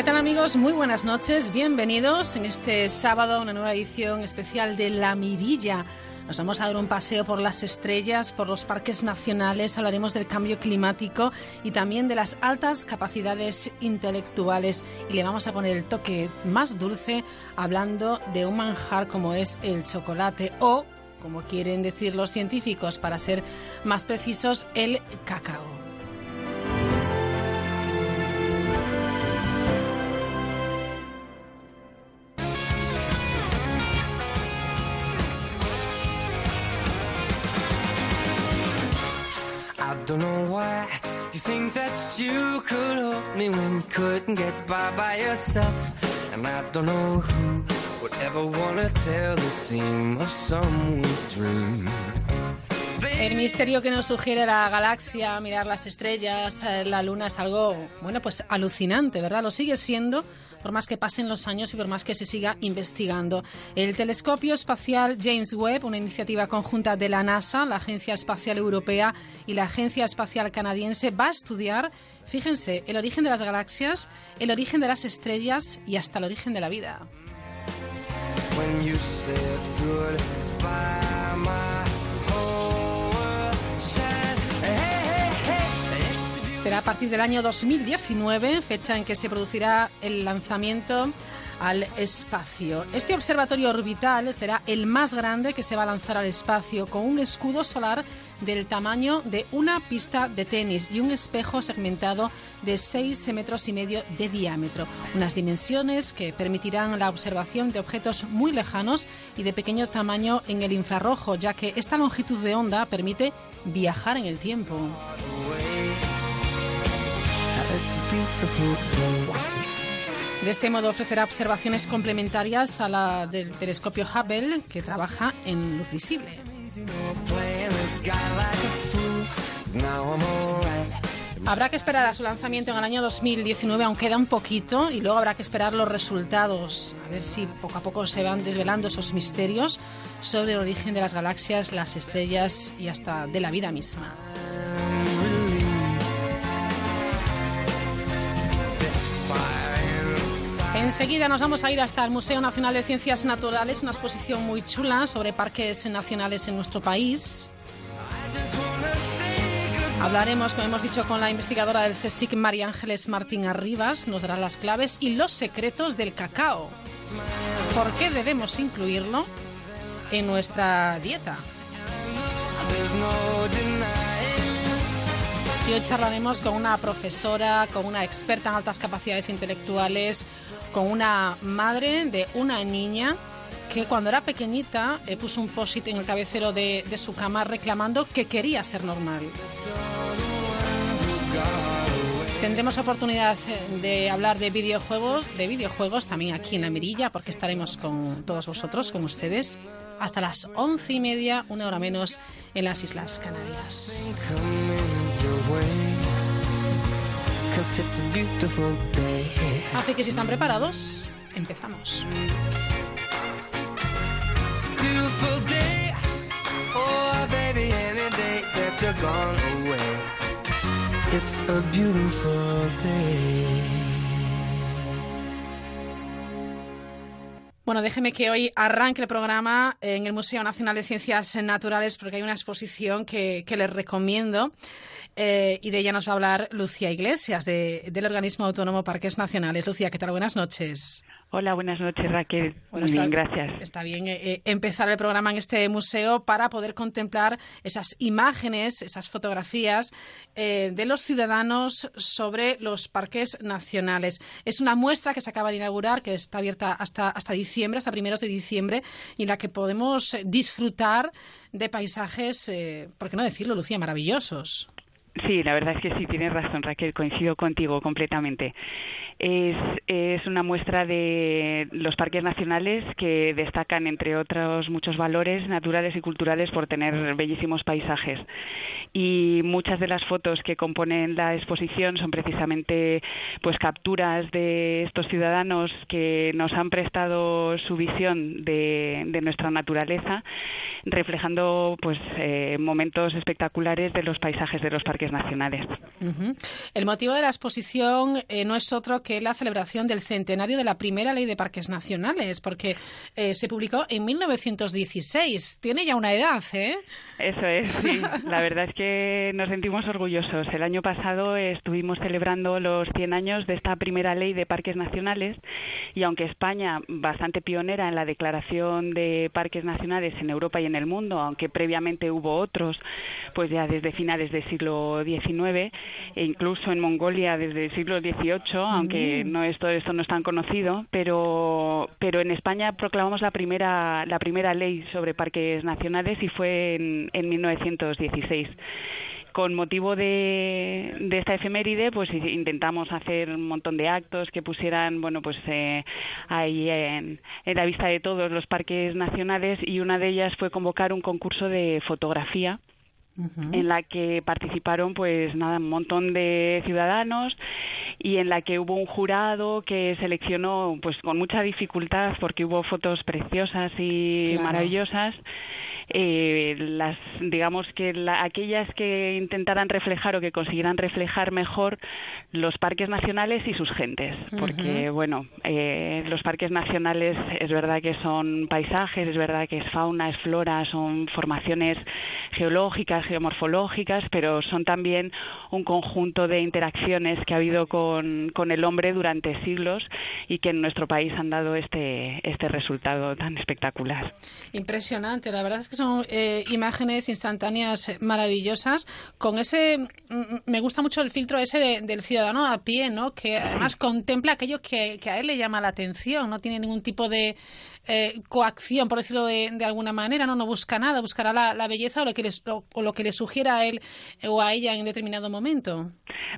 ¿Qué tal amigos? Muy buenas noches, bienvenidos en este sábado a una nueva edición especial de La Mirilla. Nos vamos a dar un paseo por las estrellas, por los parques nacionales, hablaremos del cambio climático y también de las altas capacidades intelectuales y le vamos a poner el toque más dulce hablando de un manjar como es el chocolate o, como quieren decir los científicos para ser más precisos, el cacao. Don't know why you think that you could me when you couldn't get by by yourself. And I don't know who would ever tell the of someone's dream. El misterio que nos sugiere la galaxia, mirar las estrellas, eh, la luna es algo, bueno, pues alucinante, ¿verdad? Lo sigue siendo por más que pasen los años y por más que se siga investigando. El telescopio espacial James Webb, una iniciativa conjunta de la NASA, la Agencia Espacial Europea y la Agencia Espacial Canadiense, va a estudiar, fíjense, el origen de las galaxias, el origen de las estrellas y hasta el origen de la vida. Será a partir del año 2019, fecha en que se producirá el lanzamiento al espacio. Este observatorio orbital será el más grande que se va a lanzar al espacio, con un escudo solar del tamaño de una pista de tenis y un espejo segmentado de 6 metros y medio de diámetro. Unas dimensiones que permitirán la observación de objetos muy lejanos y de pequeño tamaño en el infrarrojo, ya que esta longitud de onda permite viajar en el tiempo. De este modo ofrecerá observaciones complementarias a la del telescopio Hubble, que trabaja en luz visible. Habrá que esperar a su lanzamiento en el año 2019, aunque queda un poquito, y luego habrá que esperar los resultados, a ver si poco a poco se van desvelando esos misterios sobre el origen de las galaxias, las estrellas y hasta de la vida misma. Enseguida nos vamos a ir hasta el Museo Nacional de Ciencias Naturales, una exposición muy chula sobre parques nacionales en nuestro país. Hablaremos, como hemos dicho, con la investigadora del CSIC, María Ángeles Martín Arribas. Nos dará las claves y los secretos del cacao. ¿Por qué debemos incluirlo en nuestra dieta? Y hoy charlaremos con una profesora, con una experta en altas capacidades intelectuales, con una madre de una niña que cuando era pequeñita eh, puso un post en el cabecero de, de su cama reclamando que quería ser normal. Tendremos oportunidad eh, de hablar de videojuegos, de videojuegos también aquí en la Mirilla, porque estaremos con todos vosotros, con ustedes, hasta las once y media, una hora menos, en las Islas Canarias. Así que si están preparados, empezamos. It's a beautiful day. Bueno, déjeme que hoy arranque el programa en el Museo Nacional de Ciencias Naturales porque hay una exposición que, les recomiendo eh, y de ella nos va a hablar Lucía Iglesias del organismo autónomo Parques Nacionales. Lucía, ¿qué tal? Buenas noches. Hola, buenas noches Raquel. Muy bien, gracias. Está bien eh, eh, empezar el programa en este museo para poder contemplar esas imágenes, esas fotografías eh, de los ciudadanos sobre los parques nacionales. Es una muestra que se acaba de inaugurar, que está abierta hasta, hasta diciembre, hasta primeros de diciembre, y en la que podemos disfrutar de paisajes, ¿por qué no decirlo, Lucía, maravillosos? Sí, la verdad es que sí, tienes razón, Raquel, coincido contigo completamente. Es, es, una muestra de los parques nacionales que destacan, entre otros muchos valores naturales y culturales, por tener bellísimos paisajes. Y muchas de las fotos que componen la exposición son precisamente pues capturas de estos ciudadanos que nos han prestado su visión de, de nuestra naturaleza reflejando pues eh, momentos espectaculares de los paisajes de los parques nacionales. El motivo de la exposición eh, no es otro que la celebración del centenario de la primera ley de parques nacionales, porque eh, se publicó en 1916. Tiene ya una edad, ¿eh? Eso es, sí. La verdad es que nos sentimos orgullosos. El año pasado estuvimos celebrando los 100 años de esta primera ley de parques nacionales y aunque España, bastante pionera en la declaración de parques nacionales en Europa y en el mundo, aunque previamente hubo otros, pues ya desde finales del siglo XIX e incluso en Mongolia desde el siglo XVIII, aunque mm. no esto esto no es tan conocido, pero pero en España proclamamos la primera la primera ley sobre parques nacionales y fue en, en 1916 con motivo de, de, esta efeméride, pues intentamos hacer un montón de actos que pusieran, bueno, pues eh, ahí en, en, la vista de todos los parques nacionales y una de ellas fue convocar un concurso de fotografía en la que participaron pues nada un montón de ciudadanos y en la que hubo un jurado que seleccionó pues con mucha dificultad porque hubo fotos preciosas y maravillosas eh, las digamos que aquellas que intentaran reflejar o que consiguieran reflejar mejor los parques nacionales y sus gentes. Porque bueno eh, los parques nacionales es verdad que son paisajes es verdad que es fauna es flora son formaciones geológicas geomorfológicas pero son también un conjunto de interacciones que ha habido con, con el hombre durante siglos y que en nuestro país han dado este este resultado tan espectacular. Impresionante la verdad es que son eh, imágenes instantáneas maravillosas con ese me gusta mucho el filtro ese del ciudadano a pie no que además contempla aquello que, que, a él le llama la atención no tiene ningún tipo de eh, coacción por decirlo de, de, alguna manera no no busca nada buscará la, la belleza o lo que le, o lo que le sugiera a él o a ella en determinado momento.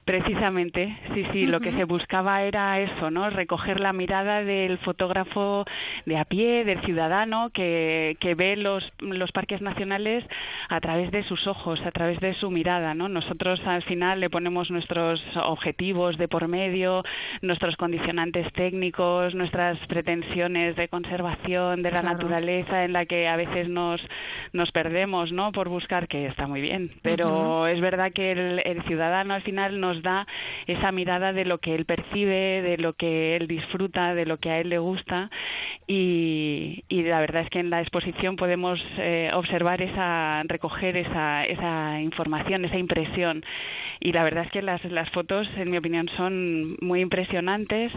Precisamente sí sí lo que se buscaba era eso no recoger la mirada del fotógrafo de a pie del ciudadano que, que ve los los parques nacionales a través de sus ojos, a través de su mirada, ¿no? Nosotros al final le ponemos nuestros objetivos de por medio, nuestros condicionantes técnicos, nuestras pretensiones de conservación de la naturaleza en la que a veces nos nos perdemos, ¿no? Por buscar que está muy bien, pero es verdad que el, el ciudadano al final nos da esa mirada de lo que él percibe, de lo que él disfruta, de lo que a él le gusta y, y la verdad es que en la exposición podemos eh, observar esa, recoger esa, esa información, esa impresión. Y la verdad es que las, las fotos, en mi opinión, son muy impresionantes.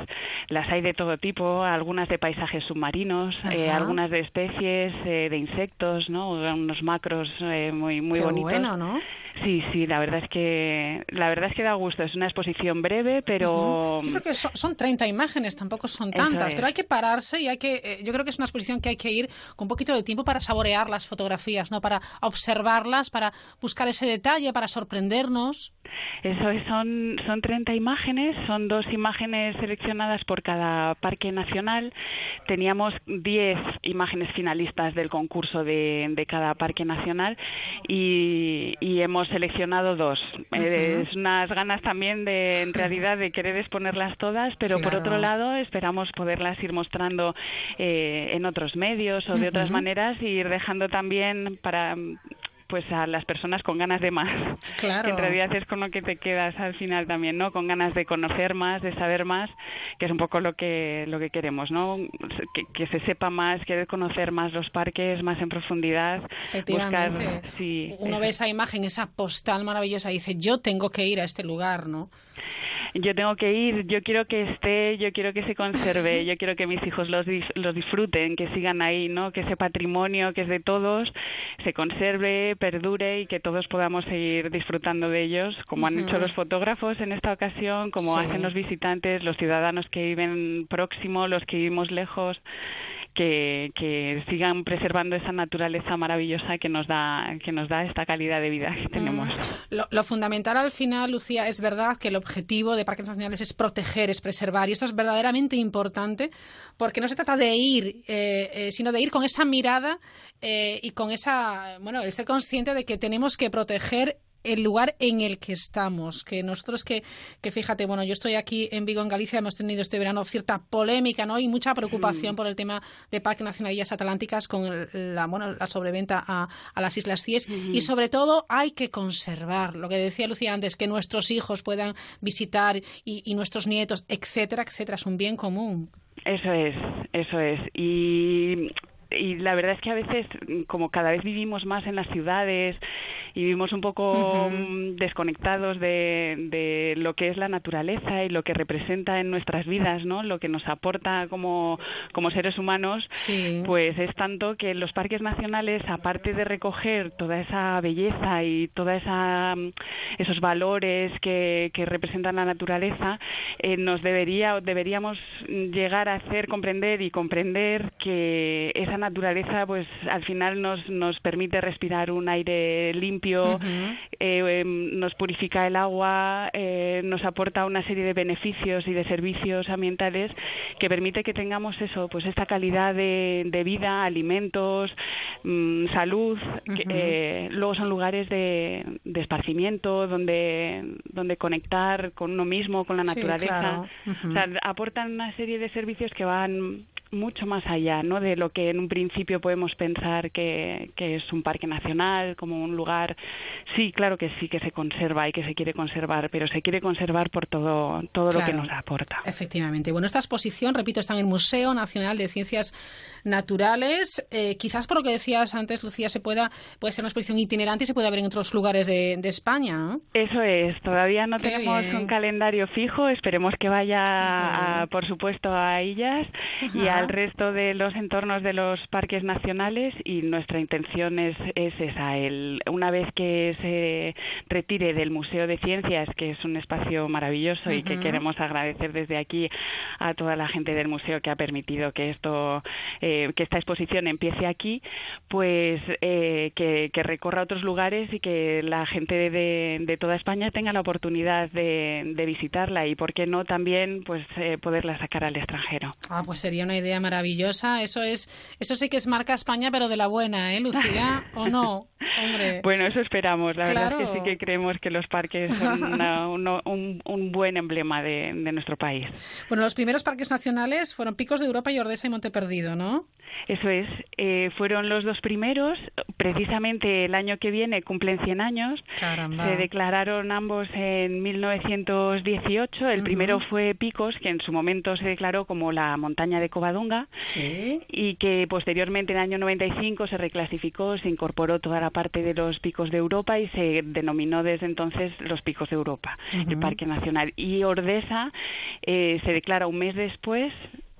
Las hay de todo tipo, algunas de paisajes submarinos, eh, algunas de especies, eh, de insectos, ¿no? Unos macros eh, muy, muy Qué bonitos. Bueno, ¿no? Sí, sí, la verdad es que la verdad es que da gusto. Es una exposición breve, pero sí, porque son, son 30 imágenes, tampoco son tantas, pero hay que pararse y hay que. yo creo que es una exposición que hay que ir con un poquito de tiempo para saborear las fotografías, no, para observarlas, para buscar ese detalle, para sorprendernos. Eso es, son, son 30 imágenes, son dos imágenes seleccionadas por cada parque nacional. Teníamos 10 imágenes finalistas del concurso de, de cada parque nacional y, y hemos seleccionado dos. Uh -huh. Es unas ganas también de, en realidad, de querer exponerlas todas, pero claro. por otro lado esperamos poderlas ir mostrando eh, en otros medios o de uh -huh. otras maneras y ir dejando también para pues a las personas con ganas de más. Claro. en realidad es con lo que te quedas al final también, ¿no? Con ganas de conocer más, de saber más, que es un poco lo que lo que queremos, ¿no? Que, que se sepa más, querer conocer más los parques, más en profundidad. Efectivamente. Buscar, sí, Uno ve esa imagen, esa postal maravillosa y dice, yo tengo que ir a este lugar, ¿no? Yo tengo que ir, yo quiero que esté, yo quiero que se conserve, yo quiero que mis hijos los, los disfruten, que sigan ahí, ¿no? Que ese patrimonio que es de todos se conserve, perdure y que todos podamos seguir disfrutando de ellos, como han uh -huh. hecho los fotógrafos en esta ocasión, como sí. hacen los visitantes, los ciudadanos que viven próximo, los que vivimos lejos que, que sigan preservando esa naturaleza maravillosa que nos da que nos da esta calidad de vida que tenemos. Mm. Lo, lo, fundamental al final, Lucía, es verdad que el objetivo de Parques Nacionales es proteger, es preservar, y esto es verdaderamente importante porque no se trata de ir, eh, eh, sino de ir con esa mirada eh, y con esa, bueno, el ser consciente de que tenemos que proteger el lugar en el que estamos. Que nosotros que, que fíjate, bueno, yo estoy aquí en Vigo, en Galicia, hemos tenido este verano cierta polémica, ¿no? Y mucha preocupación mm. por el tema de Parque Nacional de Atlánticas con la, bueno, la sobreventa a, las Islas Cíes. Y sobre todo hay que conservar, lo que decía Lucía antes, que nuestros hijos puedan visitar y, y nuestros nietos, etcétera, etcétera. Es un bien común. Eso es, eso es. Y y la verdad es que a veces, como cada vez vivimos más en las ciudades y vivimos un poco mm, desconectados de, de, lo que es la naturaleza y lo que representa en nuestras vidas, ¿no? Lo que nos aporta como, como seres humanos, pues es tanto que los parques nacionales, aparte de recoger toda esa belleza y toda esa mm, esos valores que, que representan la naturaleza, eh, nos debería deberíamos llegar a hacer comprender y comprender que esa naturaleza, pues al final nos nos permite respirar un aire limpio eh, em, nos purifica el agua, eh, nos aporta una serie de beneficios y de servicios ambientales que permite que tengamos eso, pues esta calidad de, vida, alimentos, mm, salud. Eh, luego son lugares de, esparcimiento, donde, donde conectar con uno mismo, con la naturaleza. O sea, aportan una serie de servicios que van mucho más allá ¿no? de lo que en un principio podemos pensar que, que, es un parque nacional, como un lugar. Sí, claro que sí que se conserva y que se quiere conservar, pero se quiere conservar por todo, todo lo que nos aporta. Efectivamente. Bueno, esta exposición, repito, está en el Museo Nacional de Ciencias Naturales. Eh, quizás por lo que decías antes, Lucía, se pueda, puede ser una exposición itinerante y se puede ver en otros lugares de, de España. Eso es. Todavía no tenemos un calendario fijo. Esperemos que vaya, por supuesto, a ellas y al resto de los entornos de los parques nacionales y nuestra intención es, es esa. El, una vez que se retire del Museo de Ciencias, que es un espacio maravilloso y que queremos agradecer desde aquí a toda la gente del museo que ha permitido que esto, eh, que esta exposición empiece aquí, pues eh, que, recorra otros lugares y que la gente de, de toda España tenga la oportunidad de, de, visitarla y, por qué no, también pues eh, poderla sacar al extranjero. Ah, pues sería una idea maravillosa. Eso es, eso sí que es marca España, pero de la buena, ¿eh, Lucía? ¿O no? Hombre. Bueno, eso esperamos. La verdad es que sí que creemos que los parques son un, un, buen emblema de, de nuestro país. Bueno, los primeros parques nacionales fueron Picos de Europa y Ordesa y Monte Perdido, ¿no? Eso es, eh, fueron los dos primeros. Precisamente el año que viene cumplen 100 años. Se declararon ambos en 1918. El primero fue Picos, que en su momento se declaró como la montaña de Covadonga. Y que posteriormente en el año 95 se reclasificó, se incorporó toda la parte de los picos de Europa y se denominó desde entonces los picos de Europa, el Parque Nacional. Y Ordesa eh, se declara un mes después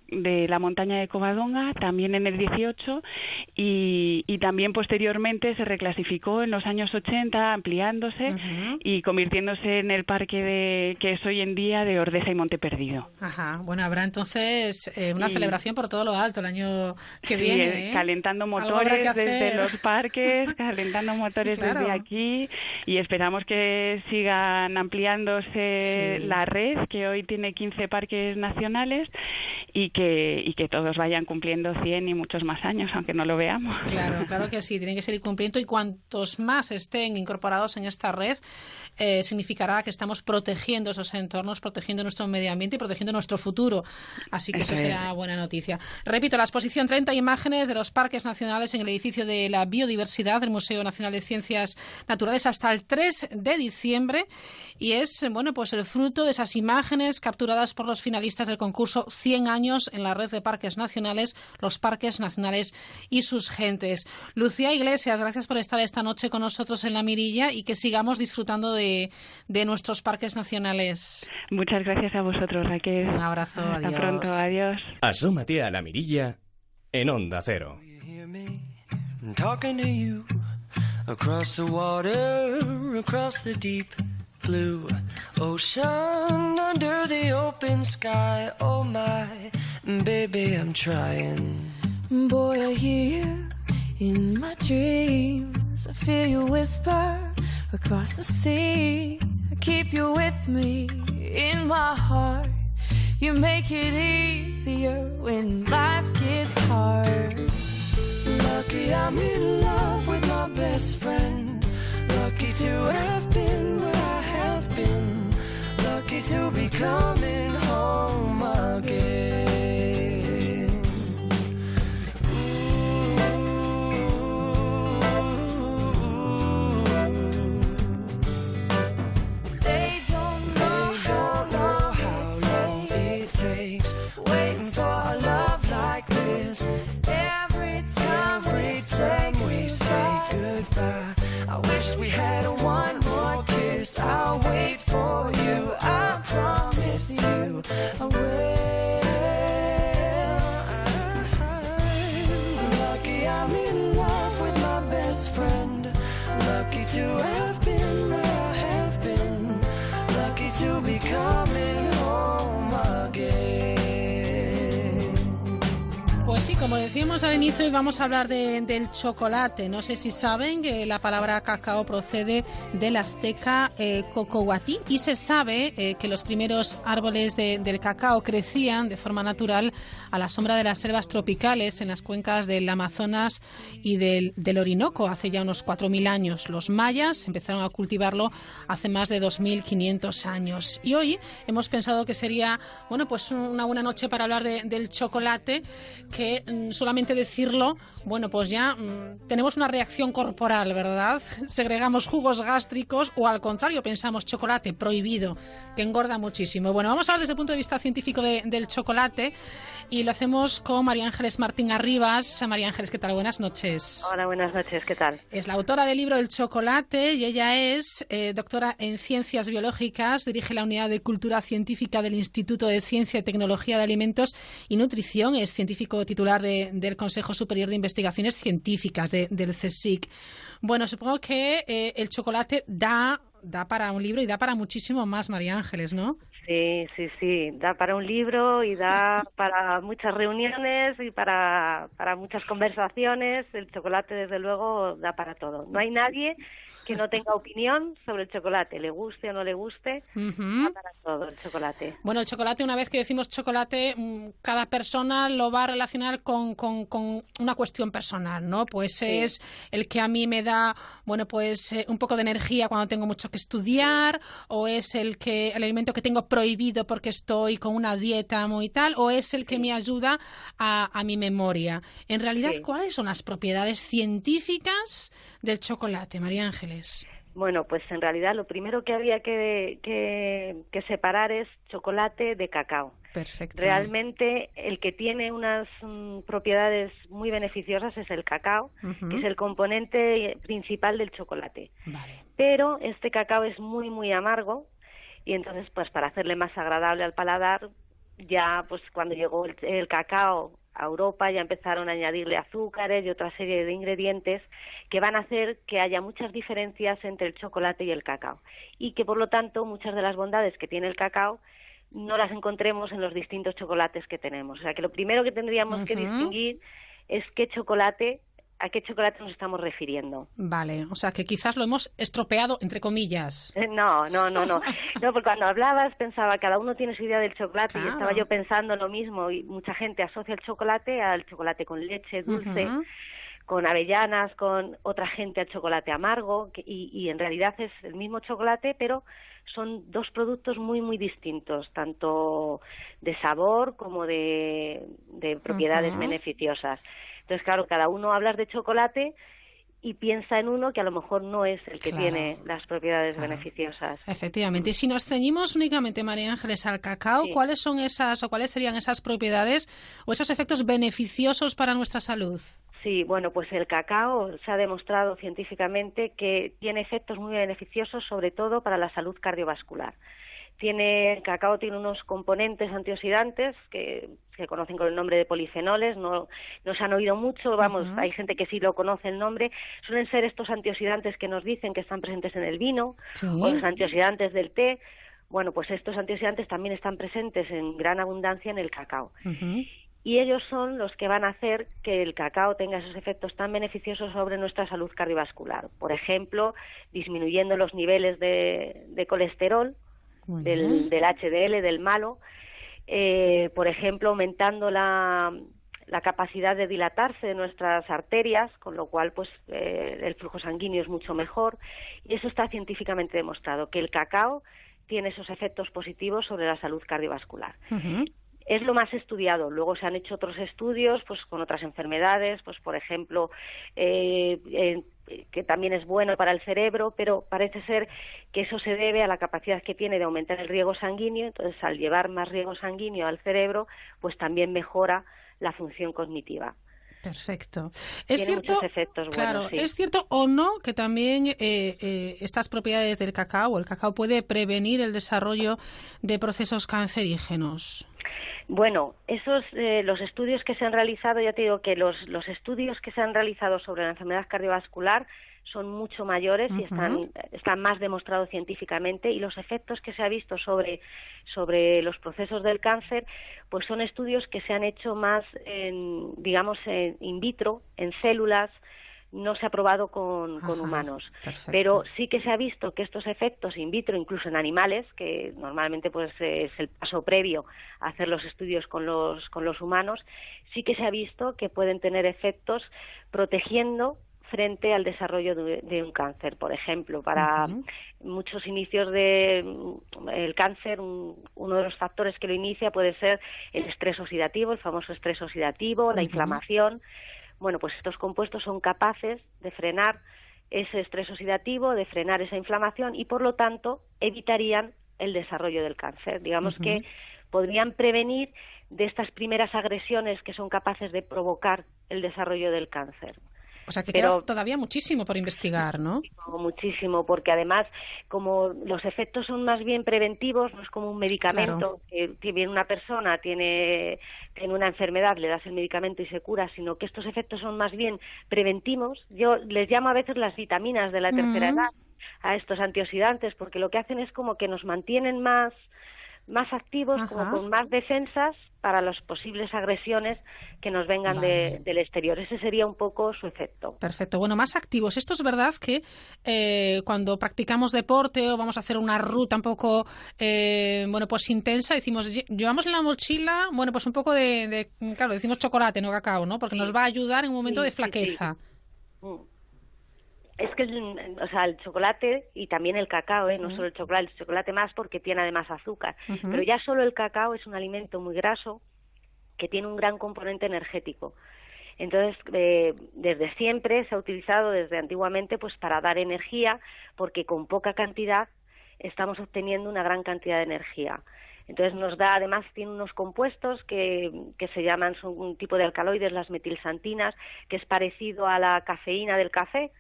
de la montaña de Covadonga, también en el 18, y, y también posteriormente se reclasificó en los años 80, ampliándose y convirtiéndose en el parque de, que es hoy en día de Ordesa y Monte Perdido. Ajá, bueno, habrá entonces eh, una celebración por todo lo alto el año que viene. ¿eh? Calentando motores desde los parques, calentando motores desde aquí, y esperamos que sigan ampliándose la red, que hoy tiene 15 parques nacionales, y que, y que todos vayan cumpliendo 100 y muchos más años, aunque no lo veamos. Claro, claro que sí, tienen que seguir cumpliendo y cuantos más estén incorporados en esta red, eh, significará que estamos protegiendo esos entornos, protegiendo nuestro medio ambiente y protegiendo nuestro futuro. Así que eso, será buena noticia. Repito, la exposición 30 imágenes de los parques nacionales en el edificio de la biodiversidad del Museo Nacional de Ciencias Naturales hasta el 3 de diciembre y es, bueno, pues el fruto de esas imágenes capturadas por los finalistas del concurso 100 años en la red de parques nacionales, los parques nacionales y sus gentes. Lucía Iglesias, gracias por estar esta noche con nosotros en la mirilla y que sigamos disfrutando de, de nuestros parques nacionales. Muchas gracias a vosotros, Raquel. Un abrazo, Hasta pronto, adiós. Asómate a la mirilla en Onda Cero. across the water, across the deep blue ocean, under the open sky. Oh my, baby, I'm trying. Boy, I hear you in my dreams. I feel you whisper across the sea. I keep you with me in my heart. You make it easier when life gets hard. Lucky I'm in love with my best friend. Lucky to have been to be coming home again. Ooh. They don't know, they how, don't know how long it takes waiting for a love like this. Every time, Every we, time we say goodbye, I wish we had one more kiss. I'll wait for. Como decíamos al inicio, vamos a hablar de- del chocolate. No sé si saben que la palabra cacao procede del azteca eh, Cocohuatí y se sabe eh, que los primeros árboles de- del cacao crecían de forma natural a la sombra de las selvas tropicales en las cuencas del Amazonas y del, del Orinoco hace ya unos 4.000 años. Los mayas empezaron a cultivarlo hace más de 2.500 años. Y hoy hemos pensado que sería, bueno, pues una buena noche para hablar de- del chocolate, que solamente decirlo, bueno, pues ya mm, tenemos una reacción corporal, ¿verdad? Segregamos jugos gástricos o al contrario pensamos chocolate prohibido, que engorda muchísimo. Bueno, vamos a hablar desde el punto de vista científico de- del chocolate y lo hacemos con María Ángeles Martín Arribas. María Ángeles, ¿qué tal? Buenas noches. Hola, buenas noches, ¿qué tal? Es la autora del libro El chocolate y ella es eh, doctora en ciencias biológicas, dirige la unidad de cultura científica del Instituto de Ciencia y Tecnología de Alimentos y Nutrición, es científico titular de- del Consejo Superior de Investigaciones Científicas de- del CSIC. Bueno, supongo que eh, el chocolate da, da para un libro y da para muchísimo más, María Ángeles, ¿no? Sí, sí, sí, da para un libro y da para muchas reuniones y para, para muchas conversaciones. El chocolate, desde luego, da para todo. No hay nadie que no tenga opinión sobre el chocolate, le guste o no le guste, Ujú. da para todo el chocolate. Bueno, el chocolate, una vez que decimos chocolate, mm, cada persona lo va a relacionar con, con- con una cuestión personal, ¿no? Pues es el que a mí me da, bueno, pues eh, un poco de energía cuando tengo mucho que estudiar, o es el que el alimento que tengo prohibido porque estoy con una dieta muy tal, o es el que me ayuda a, a mi memoria. En realidad, Sí. ¿cuáles son las propiedades científicas del chocolate, María Ángeles? Bueno, pues en realidad lo primero que había que, que, que separar es chocolate de cacao. Perfecto. Realmente el que tiene unas mm, propiedades muy beneficiosas es el cacao, que es el componente principal del chocolate. Vale. Pero este cacao es muy, muy amargo y entonces, pues para hacerle más agradable al paladar, ya pues cuando llegó el, el cacao a Europa ya empezaron a añadirle azúcares y otra serie de ingredientes que van a hacer que haya muchas diferencias entre el chocolate y el cacao y que por lo tanto muchas de las bondades que tiene el cacao no las encontremos en los distintos chocolates que tenemos. O sea que lo primero que tendríamos que distinguir es qué chocolate, a qué chocolate nos estamos refiriendo. Vale, o sea que quizás lo hemos estropeado, entre comillas. Eh, No, no, no, no. No, porque cuando hablabas pensaba, cada uno tiene su idea del chocolate y estaba yo pensando lo mismo y mucha gente asocia el chocolate al chocolate con leche dulce, con avellanas, con otra gente al chocolate amargo que- y, y en realidad es el mismo chocolate, pero son dos productos muy, muy distintos, tanto de sabor como de, de propiedades beneficiosas. Entonces, claro, cada uno hablas de chocolate y piensa en uno que a lo mejor no es el que Claro. tiene las propiedades Claro. beneficiosas. Efectivamente. Y si nos ceñimos únicamente, María Ángeles, al cacao, Sí. ¿cuáles son esas o cuáles serían esas propiedades o esos efectos beneficiosos para nuestra salud? Sí, bueno, pues el cacao se ha demostrado científicamente que tiene efectos muy beneficiosos, sobre todo para la salud cardiovascular. Tiene, el cacao tiene unos componentes antioxidantes que se conocen con el nombre de polifenoles, no, no se han oído mucho, vamos, hay gente que sí lo conoce el nombre. Suelen ser estos antioxidantes que nos dicen que están presentes en el vino Sí. o los antioxidantes del té. Bueno, pues estos antioxidantes también están presentes en gran abundancia en el cacao y ellos son los que van a hacer que el cacao tenga esos efectos tan beneficiosos sobre nuestra salud cardiovascular. Por ejemplo, disminuyendo los niveles de, de colesterol, del, del HDL, del malo, eh, por ejemplo, aumentando la, la capacidad de dilatarse de nuestras arterias, con lo cual pues eh, el flujo sanguíneo es mucho mejor. Y eso está científicamente demostrado que el cacao tiene esos efectos positivos sobre la salud cardiovascular. Es lo más estudiado. Luego se han hecho otros estudios, pues con otras enfermedades, pues por ejemplo, eh, eh, que también es bueno para el cerebro, pero parece ser que eso se debe a la capacidad que tiene de aumentar el riego sanguíneo. Entonces, al llevar más riego sanguíneo al cerebro, pues también mejora la función cognitiva. Perfecto. Es cierto, efectos claro, es cierto o no que también eh, eh, estas propiedades del cacao, el cacao puede prevenir el desarrollo de procesos cancerígenos. Bueno, esos eh, los estudios que se han realizado, ya te digo que los, los estudios que se han realizado sobre la enfermedad cardiovascular son mucho mayores y están, están más demostrados científicamente y los efectos que se ha visto sobre, sobre los procesos del cáncer pues son estudios que se han hecho más en, digamos en in vitro en células no se ha probado con, con humanos, pero sí que se ha visto que estos efectos in vitro, incluso en animales, que normalmente pues es el paso previo a hacer los estudios con los, con los humanos, sí que se ha visto que pueden tener efectos protegiendo frente al desarrollo de, un cáncer. Por ejemplo, para muchos inicios del el cáncer, uno de los factores que lo inicia puede ser el estrés oxidativo, el famoso estrés oxidativo, la inflamación. Bueno, pues estos compuestos son capaces de frenar ese estrés oxidativo, de frenar esa inflamación y, por lo tanto, evitarían el desarrollo del cáncer. Digamos que podrían prevenir de estas primeras agresiones que son capaces de provocar el desarrollo del cáncer. O sea que queda todavía muchísimo por investigar, ¿no? Muchísimo, porque además, como los efectos son más bien preventivos, no es como un medicamento que viene una persona, tiene, tiene una enfermedad, le das el medicamento y se cura, sino que estos efectos son más bien preventivos. Yo les llamo a veces las vitaminas de la tercera edad a estos antioxidantes, porque lo que hacen es como que nos mantienen más más activos, como con más defensas para las posibles agresiones que nos vengan del exterior. Ese sería un poco su efecto. Perfecto. Bueno, más activos. Esto es verdad que eh, cuando practicamos deporte o vamos a hacer una ruta un poco, eh, bueno, pues intensa, decimos, llevamos en la mochila, bueno, pues un poco de, claro, decimos chocolate, no cacao, ¿no? Porque nos va a ayudar en un momento de flaqueza. Mm es que o sea, el chocolate y también el cacao, ¿eh? no solo el chocolate, el chocolate más porque tiene además azúcar, pero ya solo el cacao es un alimento muy graso que tiene un gran componente energético. Entonces, eh, desde siempre se ha utilizado, desde antiguamente, pues para dar energía, porque con poca cantidad estamos obteniendo una gran cantidad de energía. Entonces nos da, además tiene unos compuestos que, que se llaman, son un tipo de alcaloides, las metilsantinas, que es parecido a la cafeína del café.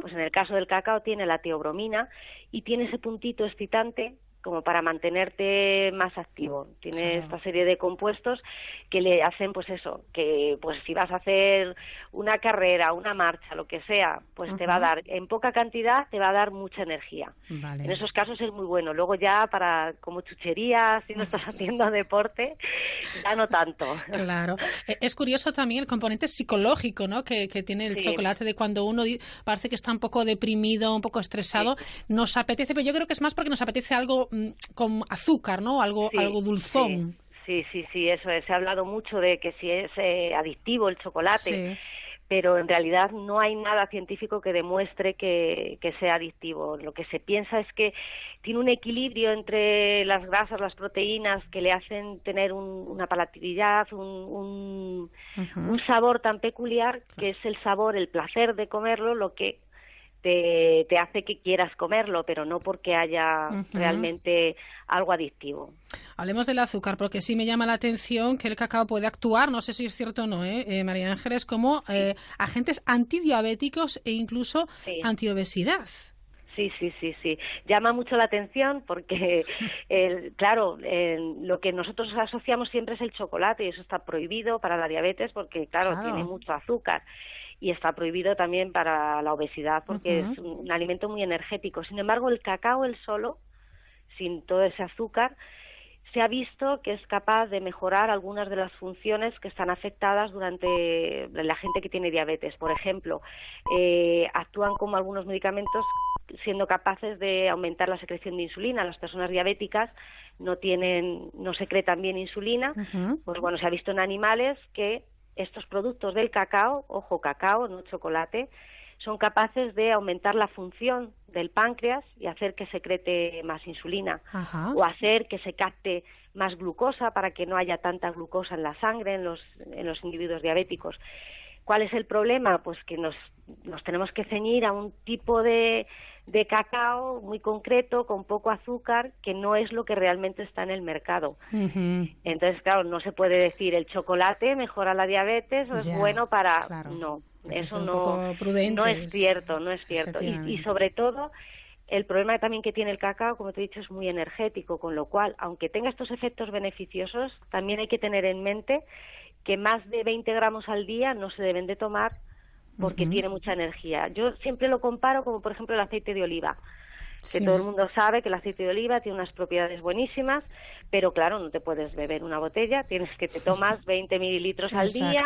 Pues en el caso del cacao tiene la teobromina y tiene ese puntito excitante como para mantenerte más activo. Tiene esta serie de compuestos que le hacen, pues eso, que pues si vas a hacer una carrera, una marcha, lo que sea, pues te va a dar, en poca cantidad, te va a dar mucha energía. En esos casos es muy bueno. Luego ya para como chuchería, si no estás haciendo deporte, ya no tanto. Claro. E, es curioso también el componente psicológico, ¿no? Que, tiene el chocolate de cuando uno parece que está un poco deprimido, un poco estresado, nos apetece, pero yo creo que es más porque nos apetece algo con azúcar, ¿no? Algo, algo dulzón. Sí. sí, sí, eso Se ha hablado mucho de que si es eh, adictivo el chocolate. pero en realidad no hay nada científico que demuestre que, sea adictivo. Lo que se piensa es que tiene un equilibrio entre las grasas, las proteínas, que le hacen tener una palatabilidad, un, un, sabor tan peculiar, que es el sabor, el placer de comerlo, lo que te, hace que quieras comerlo, pero no porque haya realmente algo adictivo. Hablemos del azúcar, porque sí me llama la atención que el cacao puede actuar, no sé si es cierto o no, ¿eh? eh María Ángeles, como eh, agentes antidiabéticos e incluso antiobesidad. Sí, sí, sí, sí. Llama mucho la atención porque, claro, lo que nosotros asociamos siempre es el chocolate y eso está prohibido para la diabetes porque, claro. tiene mucho azúcar y está prohibido también para la obesidad porque es un, alimento muy energético. Sin embargo, el cacao el solo, sin todo ese azúcar, se ha visto que es capaz de mejorar algunas de las funciones que están afectadas durante la gente que tiene diabetes. Por ejemplo, eh, actúan como algunos medicamentos siendo capaces de aumentar la secreción de insulina. Las personas diabéticas no tienen, no secretan bien insulina. Pues bueno, se ha visto en animales que estos productos del cacao, ojo, cacao, no chocolate, son capaces de aumentar la función del páncreas y hacer que secrete más insulina o hacer que se capte más glucosa para que no haya tanta glucosa en la sangre en los, en los individuos diabéticos. ¿Cuál es el problema? Pues que nos, nos tenemos que ceñir a un tipo de, de cacao muy concreto, con poco azúcar, que no es lo que realmente está en el mercado. Entonces, claro, no se puede decir el chocolate mejora la diabetes o es bueno para... No, eso no, no es cierto, no es cierto. Y, y sobre todo, el problema también que tiene el cacao, como te he dicho, es muy energético, con lo cual, aunque tenga estos efectos beneficiosos, también hay que tener en mente que más de 20 gramos al día no se deben de tomar porque tiene mucha energía. Yo siempre lo comparo como, por ejemplo, el aceite de oliva, que todo el mundo sabe que el aceite de oliva tiene unas propiedades buenísimas, pero claro, no te puedes beber una botella, tienes que te tomas 20 mililitros al día,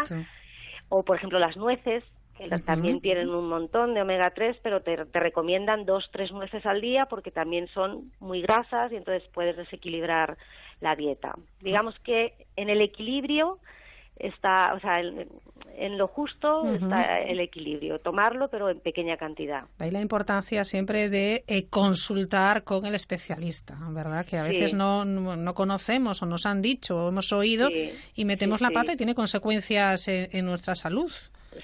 o por ejemplo las nueces, que también tienen un montón de omega 3, pero te, te recomiendan dos, tres nueces al día porque también son muy grasas y entonces puedes desequilibrar la dieta. Digamos que en el equilibrio está, o sea, en, lo justo está el equilibrio, tomarlo pero en pequeña cantidad. Hay la importancia siempre de eh, consultar con el especialista, ¿verdad? Que a veces no, no, conocemos o nos han dicho o hemos oído y metemos la pata y tiene consecuencias en, nuestra salud.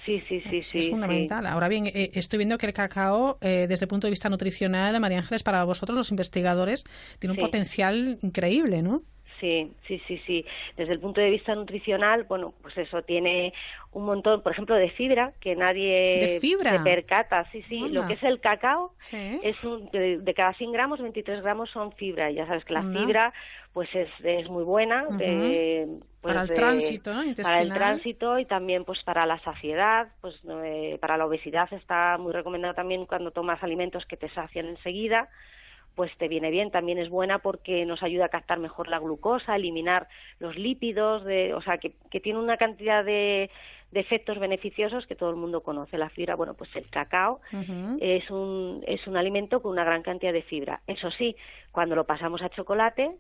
Sí, sí, sí, sí. Es fundamental. Ahora bien, eh, estoy viendo que el cacao, eh, desde el punto de vista nutricional, María Ángeles, para vosotros los investigadores, tiene un potencial increíble, ¿no? Sí, sí, sí, sí. Desde el punto de vista nutricional, bueno, pues eso tiene un montón, por ejemplo, de fibra que nadie se percata. Sí, sí. Lo que es el cacao es un, de, cada 100 gramos, 23 gramos son fibra. Y ya sabes que la fibra, pues es, es muy buena. pues para el tránsito, ¿no? Para el tránsito y también, pues para la saciedad, pues eh, para la obesidad está muy recomendado también cuando tomas alimentos que te sacian enseguida pues te viene bien. También es buena porque nos ayuda a captar mejor la glucosa, eliminar los lípidos, de, o sea, que, tiene una cantidad de, de, efectos beneficiosos que todo el mundo conoce. La fibra, bueno, pues el cacao es, un, es un alimento con una gran cantidad de fibra. Eso sí, cuando lo pasamos a chocolate,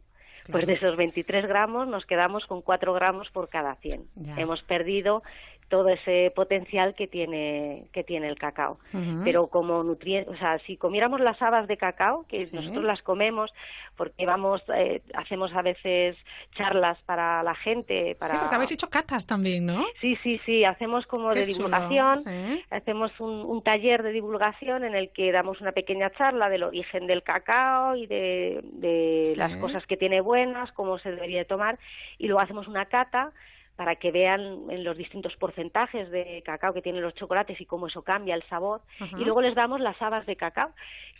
pues de esos 23 gramos nos quedamos con 4 gramos por cada 100. Hemos perdido todo ese potencial que tiene que tiene el cacao. Pero como nutriente, o sea, si comiéramos las habas de cacao, que nosotros las comemos porque vamos eh, hacemos a veces charlas para la gente, para Sí, porque habéis hecho catas también, ¿no? Sí, sí, sí, hacemos como de divulgación, hacemos un, taller de divulgación en el que damos una pequeña charla del origen del cacao y de, de las cosas que tiene buenas, cómo se debería tomar y luego hacemos una cata para que vean en los distintos porcentajes de cacao que tienen los chocolates y cómo eso cambia el sabor. Y luego les damos las habas de cacao,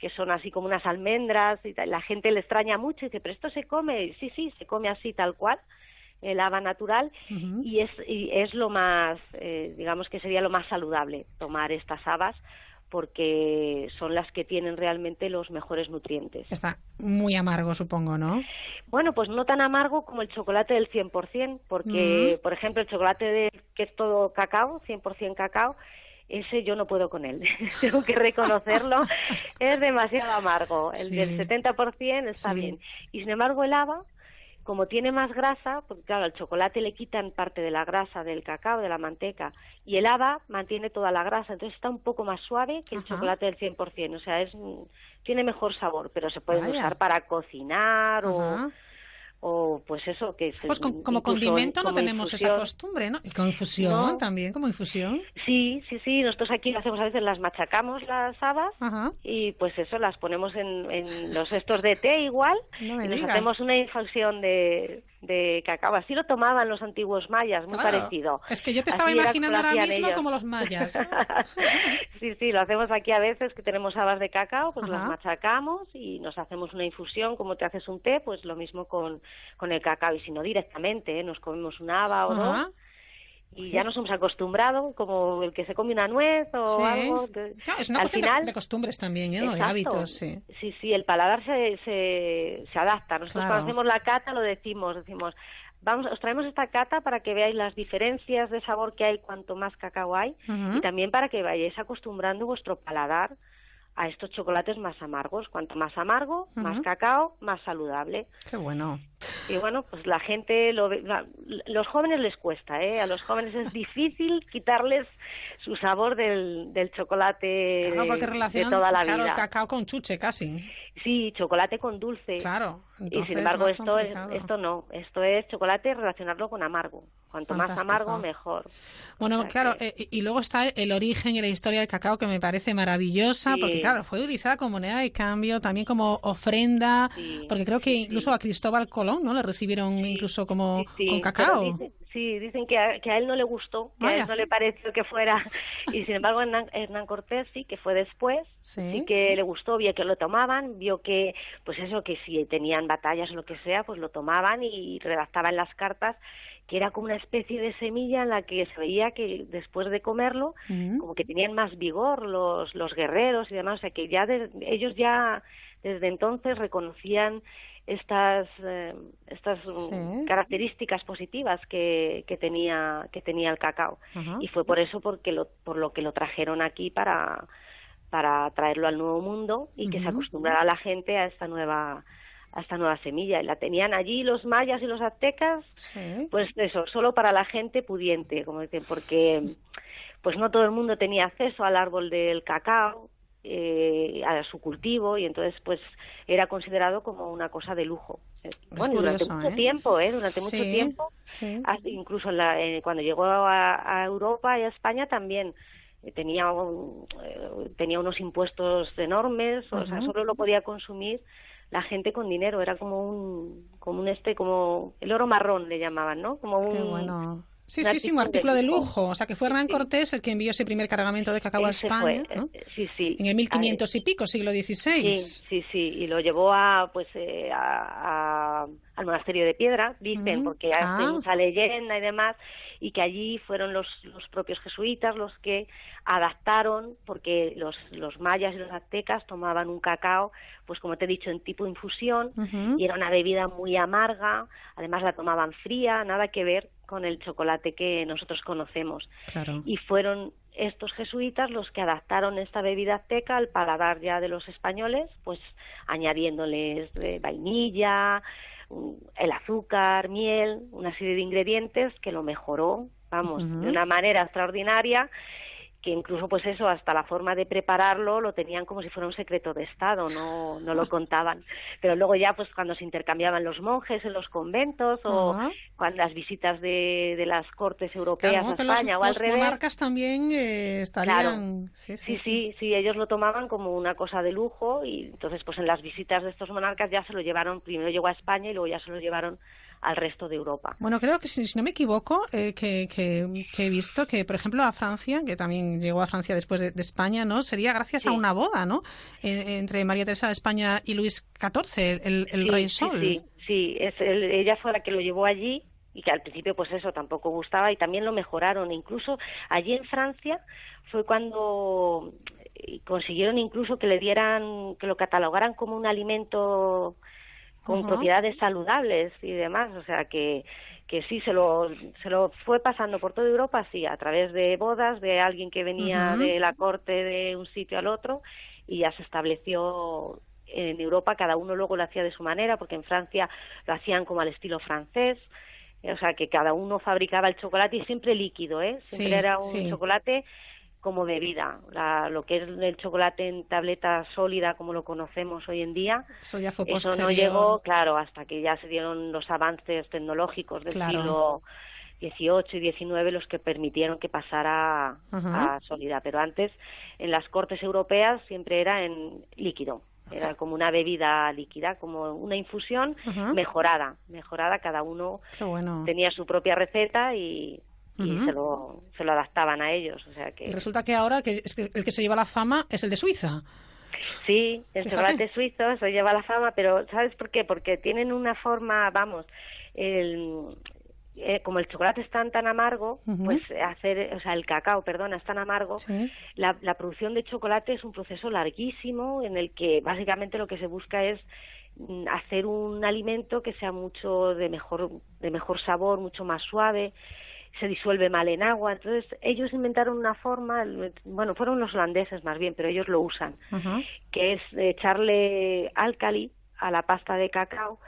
que son así como unas almendras, y la gente le extraña mucho y dice, pero esto se come, sí, sí, se come así tal cual el haba natural y, es, y es lo más, eh, digamos que sería lo más saludable tomar estas habas porque son las que tienen realmente los mejores nutrientes. Está muy amargo, supongo, ¿no? Bueno, pues no tan amargo como el chocolate del 100%, porque, por ejemplo, el chocolate de, que es todo cacao, 100% cacao, ese yo no puedo con él, tengo que reconocerlo, es demasiado amargo. El del 70% está bien. Y sin embargo, el haba, como tiene más grasa, porque claro, al chocolate le quitan parte de la grasa del cacao, de la manteca, y el haba mantiene toda la grasa, entonces está un poco más suave que el chocolate del 100%, o sea, es tiene mejor sabor, pero se puede usar para cocinar o o pues eso que es pues como condimento no tenemos esa costumbre no y con infusión también como infusión. Sí sí sí nosotros aquí lo hacemos a veces las machacamos las habas y pues eso las ponemos en, en los estos de té igual y les hacemos una infusión de de cacao. Así lo tomaban los antiguos mayas, muy parecido. Es que yo te estaba imaginando ahora mismo como los mayas. sí, sí, lo hacemos aquí a veces que tenemos habas de cacao, pues las machacamos y nos hacemos una infusión, como te haces un té, pues lo mismo con, con el cacao. Y si no directamente, ¿eh? nos comemos una haba o dos y ya nos hemos acostumbrado, como el que se come una nuez o algo. es una Al final, de, costumbres también, ¿eh? de hábitos, sí. Sí, sí, el paladar se, se, se adapta. Nosotros cuando hacemos la cata lo decimos, decimos, vamos, os traemos esta cata para que veáis las diferencias de sabor que hay cuanto más cacao hay y también para que vayáis acostumbrando vuestro paladar a estos chocolates más amargos. Cuanto más amargo, más cacao, más saludable. Qué bueno. Y bueno, pues la gente, lo los jóvenes les cuesta, ¿eh? A los jóvenes es difícil quitarles su sabor del, del chocolate de toda la claro, vida. cacao con chuche casi. Sí, chocolate con dulce. Claro. y sin embargo esto es, esto no, esto es chocolate relacionarlo con amargo. Cuanto más amargo, mejor. Bueno, claro, eh, y luego está el origen y la historia del cacao que me parece maravillosa, porque claro, fue utilizada como moneda de cambio, también como ofrenda, porque creo que incluso a Cristóbal Colón, ¿no? Le recibieron incluso como con cacao. Sí, dicen que a, que a, él no le gustó, que a él no le pareció que fuera. Y sin embargo, Hernán, Hernán Cortés sí, que fue después, sí. que le gustó, vio que lo tomaban, vio que, pues eso, que si tenían batallas o lo que sea, pues lo tomaban y redactaban las cartas que era como una especie de semilla en la que se veía que después de comerlo, como que tenían más vigor los, los guerreros y demás, o sea que ya ellos ya desde entonces reconocían estas eh, estas características positivas que, que tenía que tenía el cacao. Y fue por eso porque lo, por lo que lo trajeron aquí para para traerlo al nuevo mundo y que se acostumbrara la gente a esta nueva a esta nueva semilla. Y la tenían allí los mayas y los aztecas, pues eso, solo para la gente pudiente, como dicen, porque pues no todo el mundo tenía acceso al árbol del cacao, eh, a su cultivo y entonces pues era considerado como una cosa de lujo. bueno, durante mucho ¿eh? tiempo, ¿eh? Durante mucho tiempo, incluso eh, cuando llegó a, Europa y a España también eh, tenía tenía unos impuestos enormes, o sea, solo lo podía consumir la gente con dinero, era como un como un este como el oro marrón le llamaban, ¿no? Como un Sí, sí, sí, un artículo de lujo. O sea, que fue Hernán Cortés el que envió ese primer cargamento de cacao a España. ¿no? Eh, sí, sí. En el 1500 y pico, siglo XVI. Sí, sí, sí. Y lo llevó a, pues, eh, a, al monasterio de Piedra, dicen, porque hay ah. mucha leyenda y demás, y que allí fueron los, los propios jesuitas los que adaptaron, porque los, los mayas y los aztecas tomaban un cacao, pues como te he dicho, en tipo infusión, y era una bebida muy amarga, además la tomaban fría, nada que ver con el chocolate que nosotros conocemos. Y fueron estos jesuitas los que adaptaron esta bebida azteca al paladar ya de los españoles, pues añadiéndoles eh, vainilla, el azúcar, miel, una serie de ingredientes que lo mejoró, vamos, de una manera extraordinaria que incluso pues eso hasta la forma de prepararlo lo tenían como si fuera un secreto de estado no no lo contaban. Pero luego ya pues cuando se intercambiaban los monjes en los conventos o cuando las visitas de, de las cortes europeas a España o al revés los monarcas también eh, estarían. Sí sí, sí. sí ellos lo tomaban como una cosa de lujo y entonces pues en las visitas de estos monarcas ya se lo llevaron primero llegó a España y luego ya se lo llevaron al resto de Europa. Bueno, creo que si, no me equivoco, eh, que, he visto que, por ejemplo, a Francia, que también llegó a Francia después de, España, ¿no? Sería gracias a una boda, ¿no? entre María Teresa de España y Luis XIV, el, rey Sol. Sí, sí, es ella fue la que lo llevó allí y que al principio pues eso tampoco gustaba y también lo mejoraron. Incluso allí en Francia fue cuando consiguieron incluso que le dieran, que lo catalogaran como un alimento con propiedades saludables y demás, o sea que que sí se lo se lo fue pasando por toda Europa sí a través de bodas de alguien que venía de la corte de un sitio al otro y ya se estableció en Europa cada uno luego lo hacía de su manera porque en Francia lo hacían como al estilo francés o sea que cada uno fabricaba el chocolate y siempre líquido eh siempre era un chocolate como bebida. La, lo que es el chocolate en tableta sólida, como lo conocemos hoy en día, eso, ya fue eso no llegó, claro, hasta que ya se dieron los avances tecnológicos del siglo XVIII y XIX los que permitieron que pasara a sólida. Pero antes, en las cortes europeas, siempre era en líquido. Era como una bebida líquida, como una infusión mejorada, mejorada. Cada uno tenía su propia receta y y se, lo, se lo adaptaban a ellos. O sea que... resulta que ahora que, el que se lleva la fama es el de Suiza. Sí, el chocolate suizo se lleva la fama, pero ¿sabes por qué? Porque tienen una forma, vamos, el, eh, como el chocolate es tan tan amargo, pues hacer, o sea, el cacao, perdona, es tan amargo, la, la producción de chocolate es un proceso larguísimo en el que básicamente lo que se busca es mm, hacer un alimento que sea mucho de mejor de mejor sabor, mucho más suave se disuelve mal en agua. Entonces, ellos inventaron una forma, bueno, fueron los holandeses más bien, pero ellos lo usan, que es echarle álcali a la pasta de cacao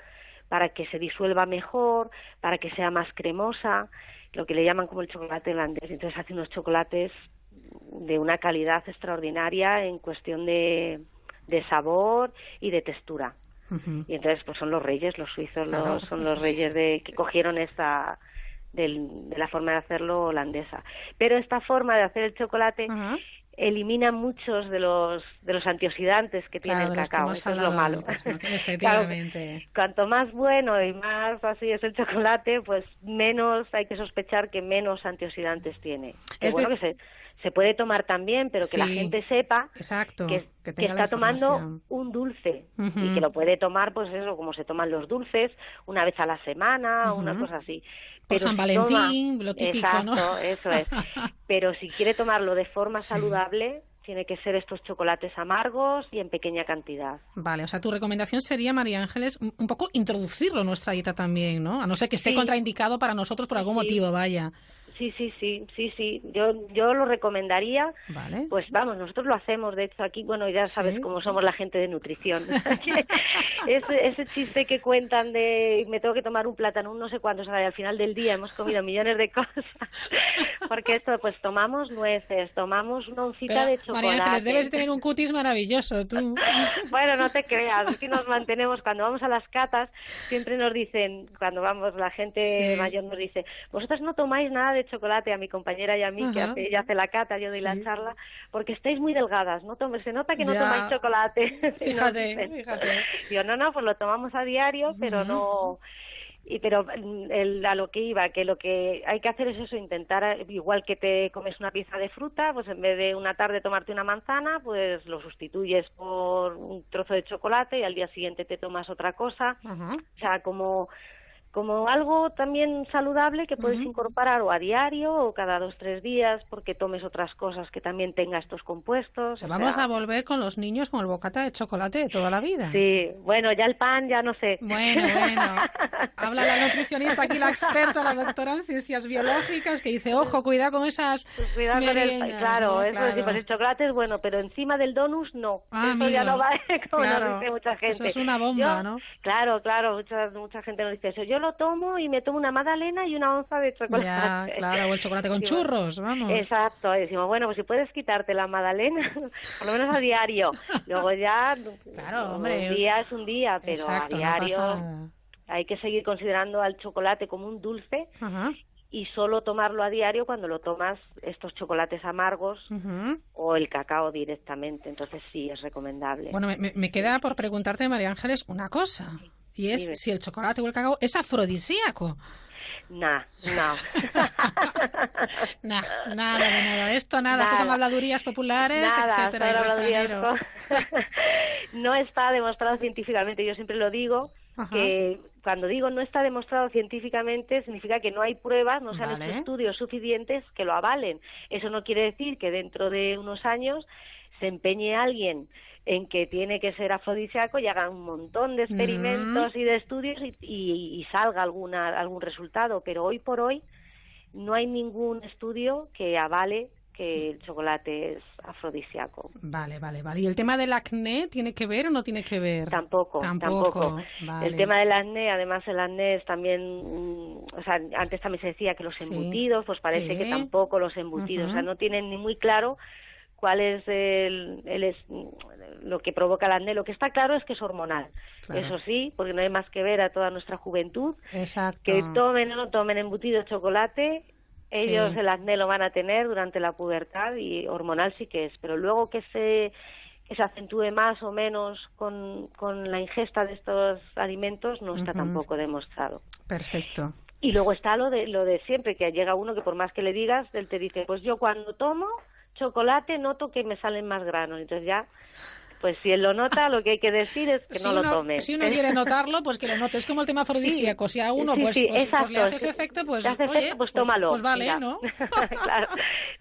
para que se disuelva mejor, para que sea más cremosa, lo que le llaman como el chocolate holandés. Entonces, hace unos chocolates de una calidad extraordinaria en cuestión de, de sabor y de textura. Y entonces, pues son los reyes, los suizos, los, son los reyes de que cogieron esta del, de la forma de hacerlo holandesa. Pero esta forma de hacer el chocolate elimina muchos de los de los antioxidantes que tiene el cacao. Eso es lo malo. Efectivamente. cuanto más bueno y más así es el chocolate, pues menos hay que sospechar que menos antioxidantes tiene. Es bueno que se, se puede tomar también, pero que la gente sepa exacto, que, está tomando un dulce y que lo puede tomar, pues eso, como se toman los dulces, una vez a la semana, una cosa así. Pero San Valentín, lo típico, exacto, eso es. Pero si quiere tomarlo de forma saludable, tiene que ser estos chocolates amargos y en pequeña cantidad. Vale, o sea, tu recomendación sería, María Ángeles, un poco introducirlo en nuestra dieta también, ¿no? A no ser que esté contraindicado para nosotros por algún motivo, vaya. Sí, sí, sí, sí, sí. Yo, yo lo recomendaría. Pues vamos, nosotros lo hacemos. De hecho, aquí, bueno, ya sabes cómo somos la gente de nutrición. ese, ese chiste que cuentan de me tengo que tomar un plátano, un no sé cuánto, o sea, al final del día hemos comido millones de cosas. Porque esto, pues tomamos nueces, tomamos una oncita de chocolate. María Ángeles, debes tener un cutis maravilloso, tú. bueno, no te creas, que nos mantenemos, cuando vamos a las catas, siempre nos dicen, cuando vamos, la gente mayor nos dice, vosotros no tomáis nada de chocolate a mi compañera y a mí, que hace, ella hace la cata, yo doy la charla, porque estáis muy delgadas, no se nota que no tomáis chocolate. Fíjate, fíjate. Yo, no, no, pues lo tomamos a diario, pero no y pero el, a lo que iba que lo que hay que hacer es eso intentar igual que te comes una pieza de fruta pues en vez de una tarde tomarte una manzana pues lo sustituyes por un trozo de chocolate y al día siguiente te tomas otra cosa. O sea como como algo también saludable que puedes incorporar o a diario o cada dos tres días porque tomes otras cosas que también tenga estos compuestos. O vamos a volver con los niños con el bocata de chocolate de toda la vida. Sí, bueno, ya el pan ya no sé. Bueno, bueno. Habla la nutricionista aquí, la experta, la doctora en ciencias biológicas, que dice, ojo, cuidado con esas pues cuidado con el, claro, eso claro. pues el chocolate es bueno, pero encima del donus no. Ah, eso ya no va, como nos dice mucha gente. Eso es una bomba, ¿no? Claro, claro, mucha, mucha gente nos dice eso. Yo lo tomo y me tomo una magdalena y una onza de chocolate. Ya, claro, o el chocolate con churros, vamos. Exacto, y decimos, bueno, pues si puedes quitarte la magdalena, por lo menos a diario. Luego ya, claro, hombre. un día es un día, pero a diario hay que seguir considerando al chocolate como un dulce y solo tomarlo a diario cuando lo tomas estos chocolates amargos o el cacao directamente. Entonces sí, es recomendable. Bueno, me, me queda por preguntarte, María Ángeles, una cosa. Y es si el chocolate o el cacao es afrodisíaco. Nah, no. nah, nada de nada de esto, nada. Estas son habladurías populares, nada, etcétera. no está demostrado científicamente, yo siempre lo digo, que cuando digo no está demostrado científicamente significa que no hay pruebas, no se han hecho estudios suficientes que lo avalen. Eso no quiere decir que dentro de unos años se empeñe alguien en que tiene que ser afrodisíaco y haga un montón de experimentos y de estudios y, salga alguna, algún resultado. Pero hoy por hoy no hay ningún estudio que avale que el chocolate es afrodisíaco. Vale, vale, vale. ¿Y el tema del acné tiene que ver o no tiene que ver? Tampoco, tampoco. El tema del acné, además el acné es también, o sea, antes también se decía que los embutidos, pues parece que tampoco los embutidos, o sea, no tienen ni muy claro cuál es el, el lo que provoca el acné. Lo que está claro es que es hormonal. Eso sí, porque no hay más que ver a toda nuestra juventud. Exacto. Que tomen o no tomen embutido chocolate, ellos el acné lo van a tener durante la pubertad y hormonal sí que es. Pero luego que se que se acentúe más o menos con, con la ingesta de estos alimentos no está tampoco demostrado. Perfecto. Y luego está lo de lo de siempre que llega uno que por más que le digas él te dice pues yo cuando tomo chocolate noto que me salen más granos. Entonces ya, pues si él lo nota, lo que hay que decir es que no lo tome. Si uno quiere notarlo, pues que lo note. Es como el tema afrodisíaco. si a uno pues, pues, pues, le hace efecto, pues, oye, efecto, pues tómalo. Pues vale, ¿no? claro.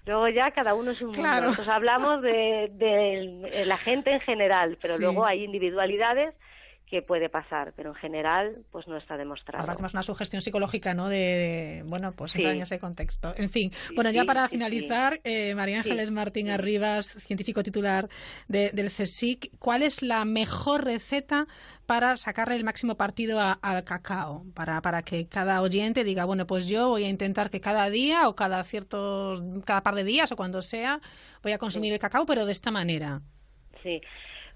Luego ya cada uno es un mundo. Claro. hablamos de, de, la gente en general, pero luego hay individualidades que puede pasar, pero en general pues no está demostrado. Habrá más una sugestión psicológica, ¿no? De, bueno, pues entrar en ese contexto. En fin, bueno, ya para finalizar, eh, María Ángeles Martín Arribas, científico titular del CSIC, ¿cuál es la mejor receta para sacarle el máximo partido al cacao? Para, para que cada oyente diga, bueno, pues yo voy a intentar que cada día o cada ciertos, cada par de días o cuando sea, voy a consumir el cacao, pero de esta manera. Sí.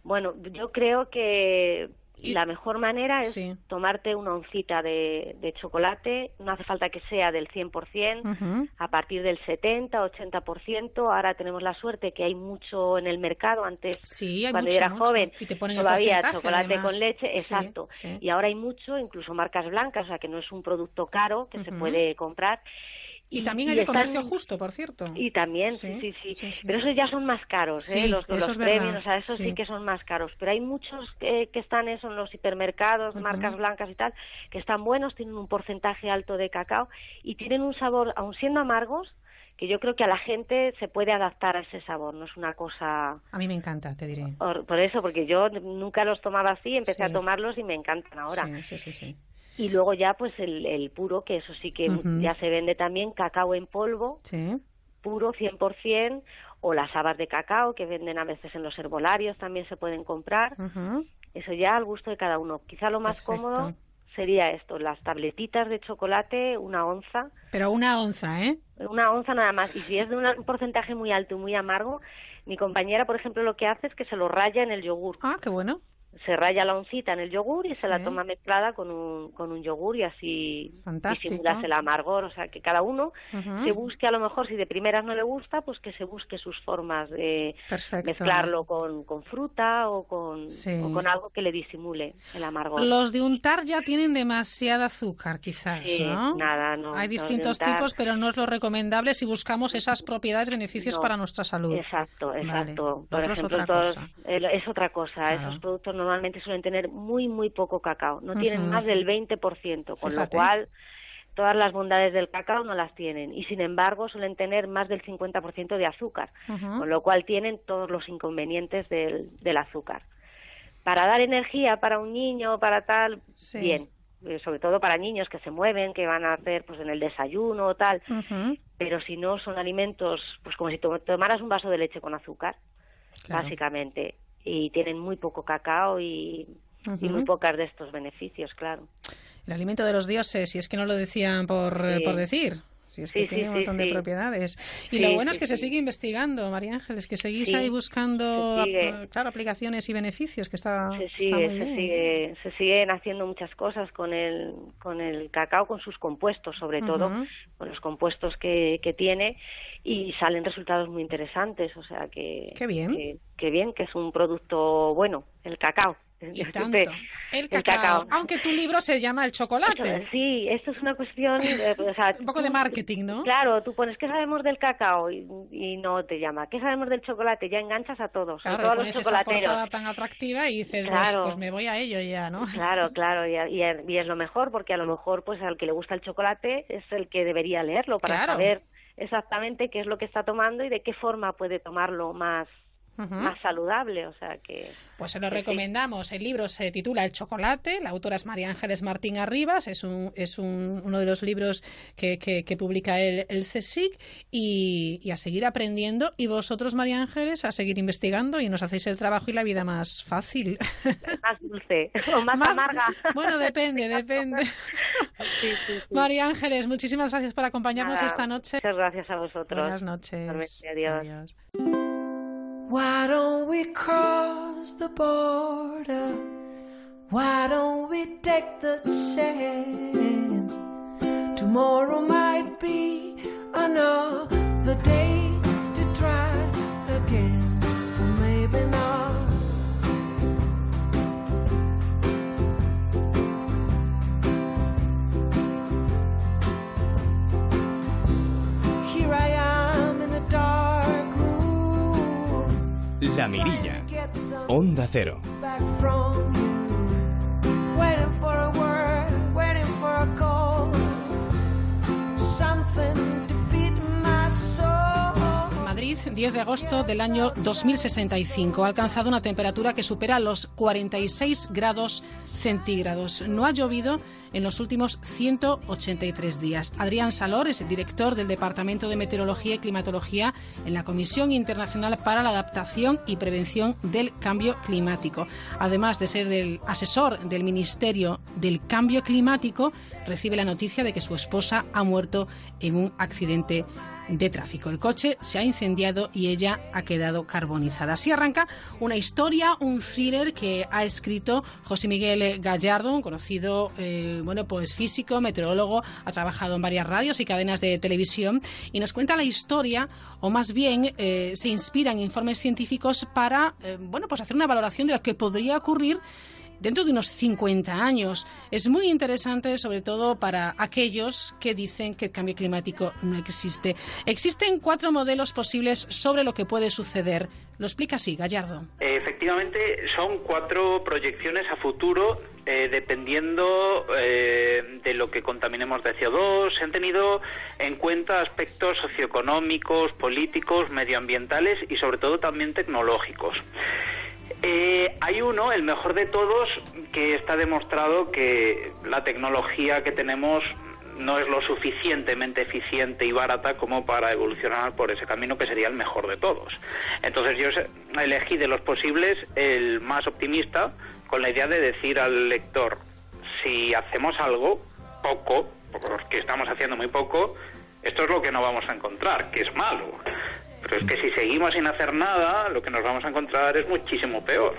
Bueno, yo creo que Y- la mejor manera es Sí. tomarte una oncita de, de chocolate, no hace falta que sea del 100%, Ujú. a partir del 70, 80%, ahora tenemos la suerte que hay mucho en el mercado, antes Sí, hay cuando mucho, yo era mucho. joven Y te ponen el todavía chocolate además. con leche, exacto, sí. y ahora hay mucho, incluso marcas blancas, o sea que no es un producto caro que se puede comprar. Y también hay de están- comercio justo, por cierto. y también, Sí, sí, sí, sí. sí, sí. Pero esos ya son más caros, ¿eh? Los, los premios, o sea, esos sí. que son más caros. Pero hay muchos eh, que están eso en los hipermercados, marcas blancas y tal, que están buenos, tienen un porcentaje alto de cacao y tienen un sabor, aun siendo amargos, que yo creo que a la gente se puede adaptar a ese sabor, no es una cosa... A mí me encanta, te diré. Por, por eso, porque yo nunca los tomaba así, empecé Sí. a tomarlos y me encantan ahora. Sí, sí, sí, sí. Y luego ya pues el, el puro, que eso sí que ya se vende también, cacao en polvo, Sí. puro 100% o las habas de cacao que venden a veces en los herbolarios también se pueden comprar. Eso ya al gusto de cada uno. Quizá lo más Perfecto. cómodo sería esto, las tabletitas de chocolate, una onza, Pero una onza, ¿eh? una onza nada más. Y si es de un porcentaje muy alto y muy amargo, mi compañera, por ejemplo, lo que hace es que se lo raya en el yogur. Ah, qué bueno. Se raya la oncita en el yogur y se la toma mezclada con un, con un yogur y así disimulas el amargor. O sea, que cada uno se busque a lo mejor si de primeras no le gusta pues que se busque sus formas de Perfecto. mezclarlo con, con fruta o con, Sí. o con algo que le disimule el amargor Los de untar ya tienen demasiada azúcar, quizás, Sí, ¿no? nada, no, Hay distintos tipos, pero no es lo recomendable si buscamos esas propiedades, beneficios No. para nuestra salud. exacto exacto por es ejemplo otra es otra cosa Claro. esos productos normalmente suelen tener muy muy poco cacao no tienen más del 20% con Fíjate. lo cual todas las bondades del cacao no las tienen y sin embargo suelen tener más del 50% de azúcar con lo cual tienen todos los inconvenientes del, del azúcar. Para dar energía para un niño para tal, Sí. bien, eh, sobre todo para niños que se mueven, que van a hacer pues en el desayuno o tal, pero si no son alimentos, pues como si to- tomaras un vaso de leche con azúcar, Claro. básicamente, y tienen muy poco cacao y, y muy pocas de estos beneficios, claro. El alimento de los dioses, si es que no lo decían por, eh, Sí. por decir. Si es que Sí, sí, tiene un sí, montón de propiedades. Y lo bueno es que se sigue investigando, María Ángeles, que seguís ahí buscando, claro, aplicaciones y beneficios, que está, se está sigue, muy se bien. sigue, se siguen haciendo muchas cosas con el, con el cacao, con sus compuestos, sobre todo, con los compuestos que, que tiene, y salen resultados muy interesantes, o sea que, Qué bien. que, que bien, que es un producto bueno, el cacao. Y tanto. El el cacao. Aunque tu libro se llama El chocolate. Sí, esto es una cuestión, eh, o sea, Un poco de marketing, ¿no? Claro, tú pones, ¿qué sabemos del cacao? Y, y no te llama. ¿Qué sabemos del chocolate? Ya enganchas a todos, Claro, a los pones esa chocolateros. portada tan atractiva y dices, pues- Claro. pues, me voy a ello ya, ¿no? Claro, claro, y, y- y es lo mejor porque a lo mejor pues al que le gusta el chocolate es el que debería leerlo para Claro. saber exactamente qué es lo que está tomando y de qué forma puede tomarlo más Más saludable, o sea que Pues se lo sí. recomendamos. El libro se titula El chocolate. La autora es María Ángeles Martín Arribas. Es, un, es un- uno de los libros que, que- que publica el, el CSIC. Y, y a seguir aprendiendo. Y vosotros, María Ángeles, a seguir investigando y nos hacéis el trabajo y la vida más fácil. más dulce o más, amarga. Bueno, depende, depende. Sí, sí, sí. María Ángeles, muchísimas gracias por acompañarnos Nada, esta noche. Muchas gracias a vosotros. Buenas noches. Adiós. Why don't we cross the border? Why don't we take the chance? Tomorrow might be another day La Mirilla. Onda Cero. Madrid, 10 de agosto del año 2065. Ha alcanzado una temperatura que supera los 46 grados centígrados. No ha llovido en los últimos 183 días. Adrián Salor es el director del Departamento de Meteorología y Climatología en la Comisión Internacional para la Adaptación y Prevención del Cambio Climático. Además de ser del asesor del Ministerio del Cambio Climático, recibe la noticia de que su esposa ha muerto en un accidente de tráfico. El coche se ha incendiado y ella ha quedado carbonizada. Así arranca una historia, un thriller que ha escrito José Miguel Gallardo, un conocido eh, bueno, pues físico, meteorólogo, ha trabajado en varias radios y cadenas de televisión y nos cuenta la historia, o más bien eh, se inspira en informes científicos para eh, bueno, pues hacer una valoración de lo que podría ocurrir dentro de unos 50 años. Es muy interesante, sobre todo para aquellos que dicen que el cambio climático no existe. Existen cuatro modelos posibles sobre lo que puede suceder. Lo explica así, Gallardo. Efectivamente, son cuatro proyecciones a futuro eh, dependiendo eh, de lo que contaminemos de CO2. Se han tenido en cuenta aspectos socioeconómicos, políticos, medioambientales y sobre todo también tecnológicos. Eh, hay uno, el mejor de todos, que está demostrado que la tecnología que tenemos no es lo suficientemente eficiente y barata como para evolucionar por ese camino que sería el mejor de todos. Entonces yo elegí de los posibles el más optimista con la idea de decir al lector, si hacemos algo, poco, porque estamos haciendo muy poco, esto es lo que no vamos a encontrar, que es malo. Pero es que si seguimos sin hacer nada, lo que nos vamos a encontrar es muchísimo peor.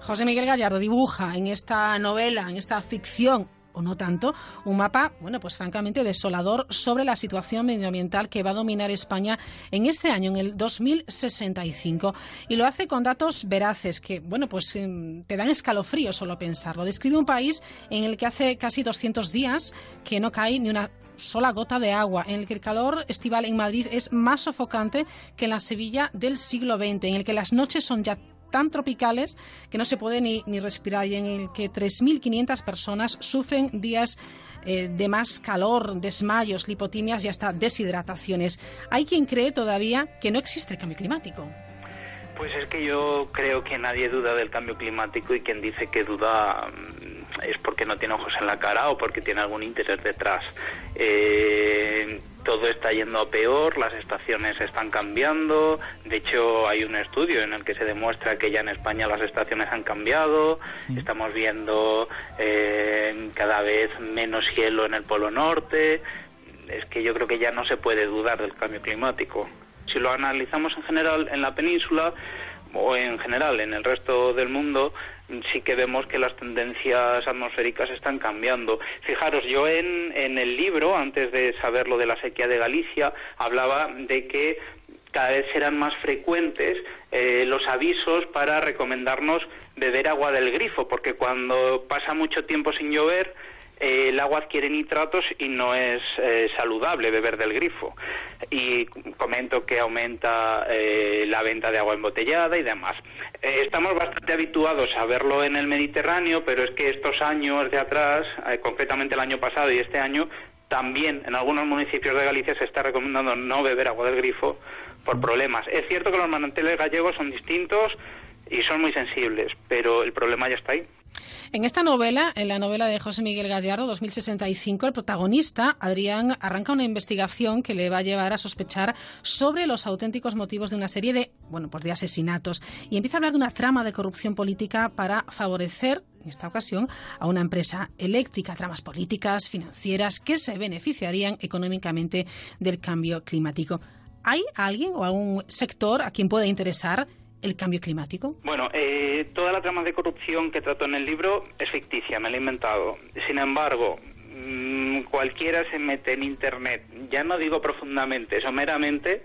José Miguel Gallardo dibuja en esta novela, en esta ficción o no tanto, un mapa, bueno, pues francamente desolador sobre la situación medioambiental que va a dominar España en este año, en el 2065. Y lo hace con datos veraces que, bueno, pues em, te dan escalofrío solo pensarlo. Describe un país en el que hace casi 200 días que no cae ni una sola gota de agua, en el que el calor estival en Madrid es más sofocante que en la Sevilla del siglo XX, en el que las noches son ya tan tropicales que no se puede ni, ni respirar y en el que 3.500 personas sufren días eh, de más calor, desmayos, lipotimias y hasta deshidrataciones. Hay quien cree todavía que no existe cambio climático. Pues es que yo creo que nadie duda del cambio climático y quien dice que duda mm, es porque no tiene ojos en la cara o porque tiene algún interés detrás. Eh, todo está yendo a peor, las estaciones están cambiando. De hecho, hay un estudio en el que se demuestra que ya en España las estaciones han cambiado. Estamos viendo eh, cada vez menos hielo en el Polo Norte. Es que yo creo que ya no se puede dudar del cambio climático. Si lo analizamos en general en la península o en general en el resto del mundo, sí que vemos que las tendencias atmosféricas están cambiando. Fijaros, yo en, en el libro, antes de saber lo de la sequía de Galicia, hablaba de que cada vez serán más frecuentes eh, los avisos para recomendarnos beber agua del grifo, porque cuando pasa mucho tiempo sin llover, eh, el agua adquiere nitratos y no es eh, saludable beber del grifo. Y comento que aumenta eh, la venta de agua embotellada y demás. estamos bastante habituados a verlo en el Mediterráneo, pero es que estos años de atrás, concretamente el año pasado y este año, también en algunos municipios de Galicia se está recomendando no beber agua del grifo por problemas. Es cierto que los manantiales gallegos son distintos y son muy sensibles, pero el problema ya está ahí. En esta novela, en la novela de José Miguel Gallardo, 2065, el protagonista, Adrián, arranca una investigación que le va a llevar a sospechar sobre los auténticos motivos de una serie de, bueno, pues de asesinatos y empieza a hablar de una trama de corrupción política para favorecer en esta ocasión, a una empresa eléctrica, tramas políticas, financieras, que se beneficiarían económicamente del cambio climático. ¿Hay alguien o algún sector a quien pueda interesar el cambio climático? Bueno, eh, toda la trama de corrupción que trato en el libro es ficticia, me la he inventado. Sin embargo, mm, cualquiera se mete en Internet, ya no digo profundamente, someramente,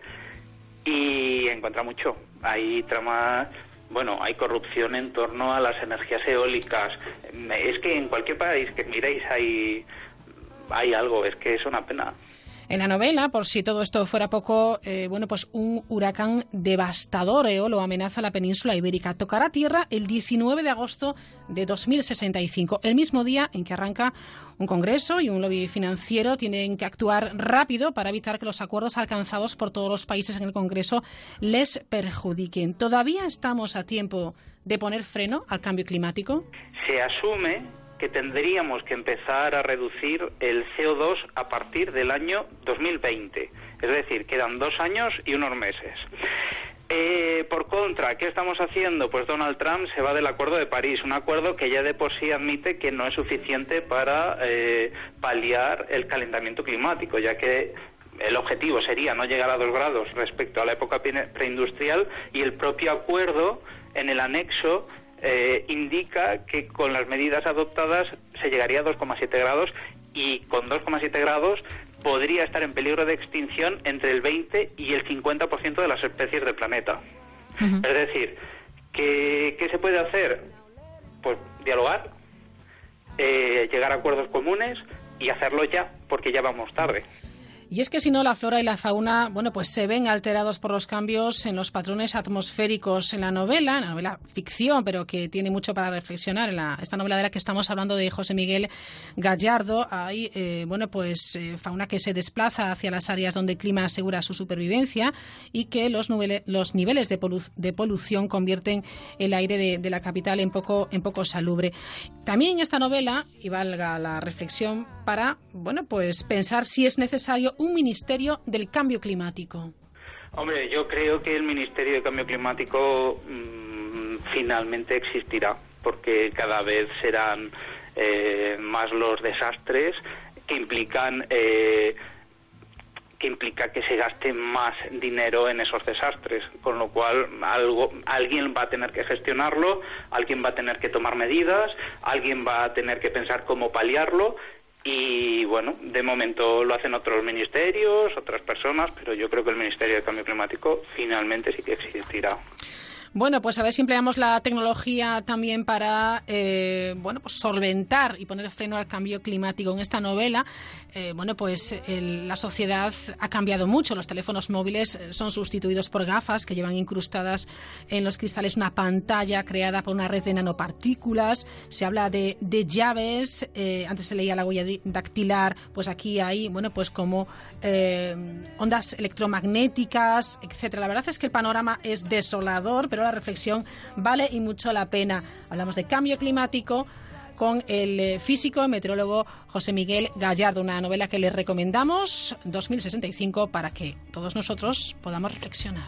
y encuentra mucho. Hay tramas bueno, hay corrupción en torno a las energías eólicas. Es que en cualquier país que miréis hay, hay algo, es que es una pena. En la novela, por si todo esto fuera poco, eh, bueno, pues un huracán devastador lo amenaza la península ibérica. Tocará tierra el 19 de agosto de 2065, el mismo día en que arranca un congreso y un lobby financiero tienen que actuar rápido para evitar que los acuerdos alcanzados por todos los países en el congreso les perjudiquen. ¿Todavía estamos a tiempo de poner freno al cambio climático? Se asume que tendríamos que empezar a reducir el CO2 a partir del año 2020. Es decir, quedan dos años y unos meses. Eh, por contra, ¿qué estamos haciendo? Pues Donald Trump se va del Acuerdo de París, un acuerdo que ya de por sí admite que no es suficiente para eh, paliar el calentamiento climático, ya que el objetivo sería no llegar a dos grados respecto a la época preindustrial y el propio acuerdo en el anexo eh, indica que con las medidas adoptadas se llegaría a 2,7 grados y con 2,7 grados podría estar en peligro de extinción entre el 20 y el 50% de las especies del planeta. Es decir, ¿qué, ¿qué, se puede hacer? Pues dialogar, eh, llegar a acuerdos comunes y hacerlo ya, porque ya vamos tarde. Y es que si no, la flora y la fauna, bueno, pues se ven alterados por los cambios en los patrones atmosféricos en la novela, en la novela ficción, pero que tiene mucho para reflexionar. En la, esta novela de la que estamos hablando de José Miguel Gallardo, hay, eh, bueno, pues eh, fauna que se desplaza hacia las áreas donde el clima asegura su supervivencia y que los, los niveles de, polución convierten el aire de, de, la capital en poco, en poco salubre. También esta novela, y valga la reflexión, para, bueno, pues pensar si es necesario un Ministerio del Cambio Climático? Hombre, yo creo que el Ministerio del Cambio Climático mm, finalmente existirá, porque cada vez serán eh, más los desastres que implican eh, que implica que se gaste más dinero en esos desastres, con lo cual algo, alguien va a tener que gestionarlo, alguien va a tener que tomar medidas, alguien va a tener que pensar cómo paliarlo y bueno, de momento lo hacen otros ministerios, otras personas, pero yo creo que el Ministerio de Cambio Climático finalmente sí que existirá. Bueno, pues a ver si empleamos la tecnología también para eh, bueno, pues solventar y poner freno al cambio climático. En esta novela, eh, bueno, pues la sociedad ha cambiado mucho. Los teléfonos móviles eh, son sustituidos por gafas que llevan incrustadas en los cristales una pantalla creada por una red de nanopartículas. Se habla de, llaves. antes se leía la huella dactilar. Pues aquí hay, bueno, pues como ondas electromagnéticas, etcétera. La verdad es que el panorama es desolador, la reflexión vale y mucho la pena. Hablamos de cambio climático con el eh, físico y meteorólogo José Miguel Gallardo, una novela que le recomendamos, 2065, para que todos nosotros podamos reflexionar.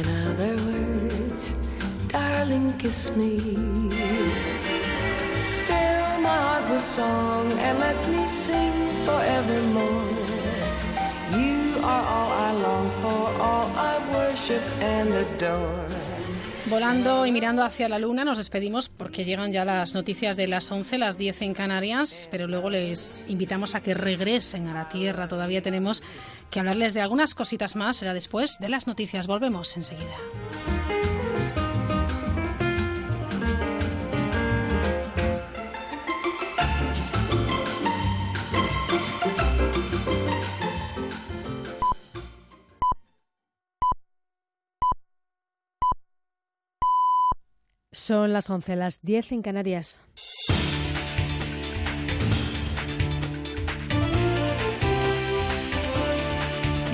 In other words, darling, kiss me. Fill my heart with song and let me sing forevermore. You are all I long for, all I worship and adore. Volando y mirando hacia la luna nos despedimos porque llegan ya las noticias de las 11, las 10 en Canarias, pero luego les invitamos a que regresen a la Tierra. Todavía tenemos que hablarles de algunas cositas más, será después de las noticias. Volvemos enseguida. Son las 11, las 10 en Canarias.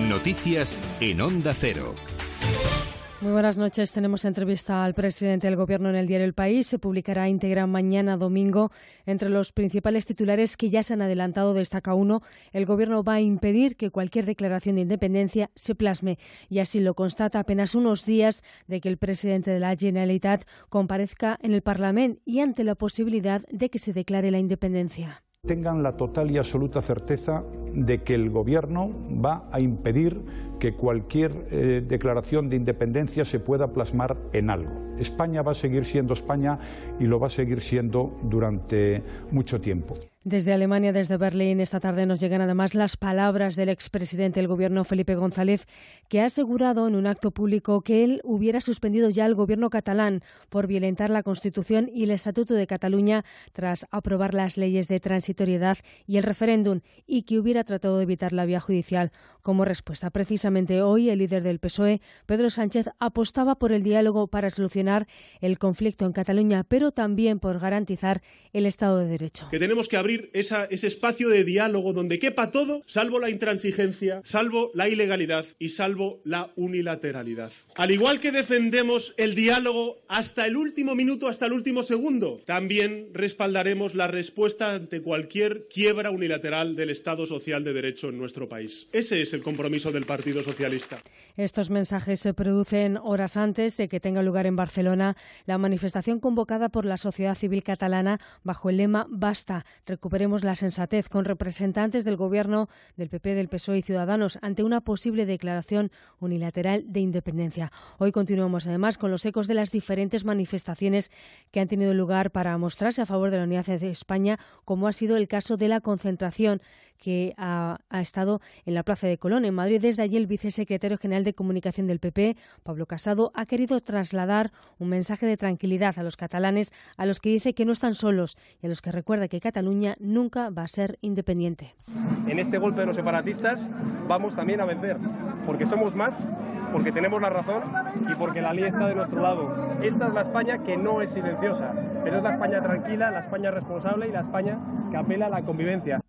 Noticias en Onda Cero. Muy buenas noches. Tenemos entrevista al presidente del Gobierno en el diario El País. Se publicará íntegra mañana domingo. Entre los principales titulares que ya se han adelantado destaca uno. El Gobierno va a impedir que cualquier declaración de independencia se plasme. Y así lo constata apenas unos días de que el presidente de la Generalitat comparezca en el Parlamento y ante la posibilidad de que se declare la independencia tengan la total y absoluta certeza de que el Gobierno va a impedir que cualquier eh, declaración de independencia se pueda plasmar en algo. España va a seguir siendo España y lo va a seguir siendo durante mucho tiempo. Desde Alemania, desde Berlín, esta tarde nos llegan además las palabras del expresidente del Gobierno, Felipe González, que ha asegurado en un acto público que él hubiera suspendido ya el Gobierno catalán por violentar la Constitución y el Estatuto de Cataluña tras aprobar las leyes de transitoriedad y el referéndum y que hubiera tratado de evitar la vía judicial como respuesta. Hoy, el líder del PSOE, Pedro Sánchez, apostaba por el diálogo para solucionar el conflicto en Cataluña, pero también por garantizar el Estado de Derecho. Que tenemos que abrir ese espacio de diálogo donde quepa todo, salvo la intransigencia, salvo la ilegalidad y salvo la unilateralidad. Al igual que defendemos el diálogo hasta el último minuto, hasta el último segundo, también respaldaremos la respuesta ante cualquier quiebra unilateral del Estado social de derecho en nuestro país. Ese es el compromiso del Partido Socialista. Estos mensajes se producen horas antes de que tenga lugar en Barcelona la manifestación convocada por la sociedad civil catalana bajo el lema Basta recuperemos la sensatez con representantes del Gobierno, del PP, del PSOE y Ciudadanos ante una posible declaración unilateral de independencia. Hoy continuamos además con los ecos de las diferentes manifestaciones que han tenido lugar para mostrarse a favor de la unidad de España, como ha sido el caso de la concentración que ha, estado en la Plaza de Colón, en Madrid. Desde allí el vicesecretario general de Comunicación del PP, Pablo Casado, ha querido trasladar un mensaje de tranquilidad a los catalanes, a los que dice que no están solos y a los que recuerda que Cataluña nunca va a ser independiente. En este golpe de los separatistas vamos también a vencer, porque somos más porque tenemos la razón y porque la ley está de nuestro lado. Esta es la España que no es silenciosa, pero es la España tranquila, la España responsable y la España que apela a la convivencia.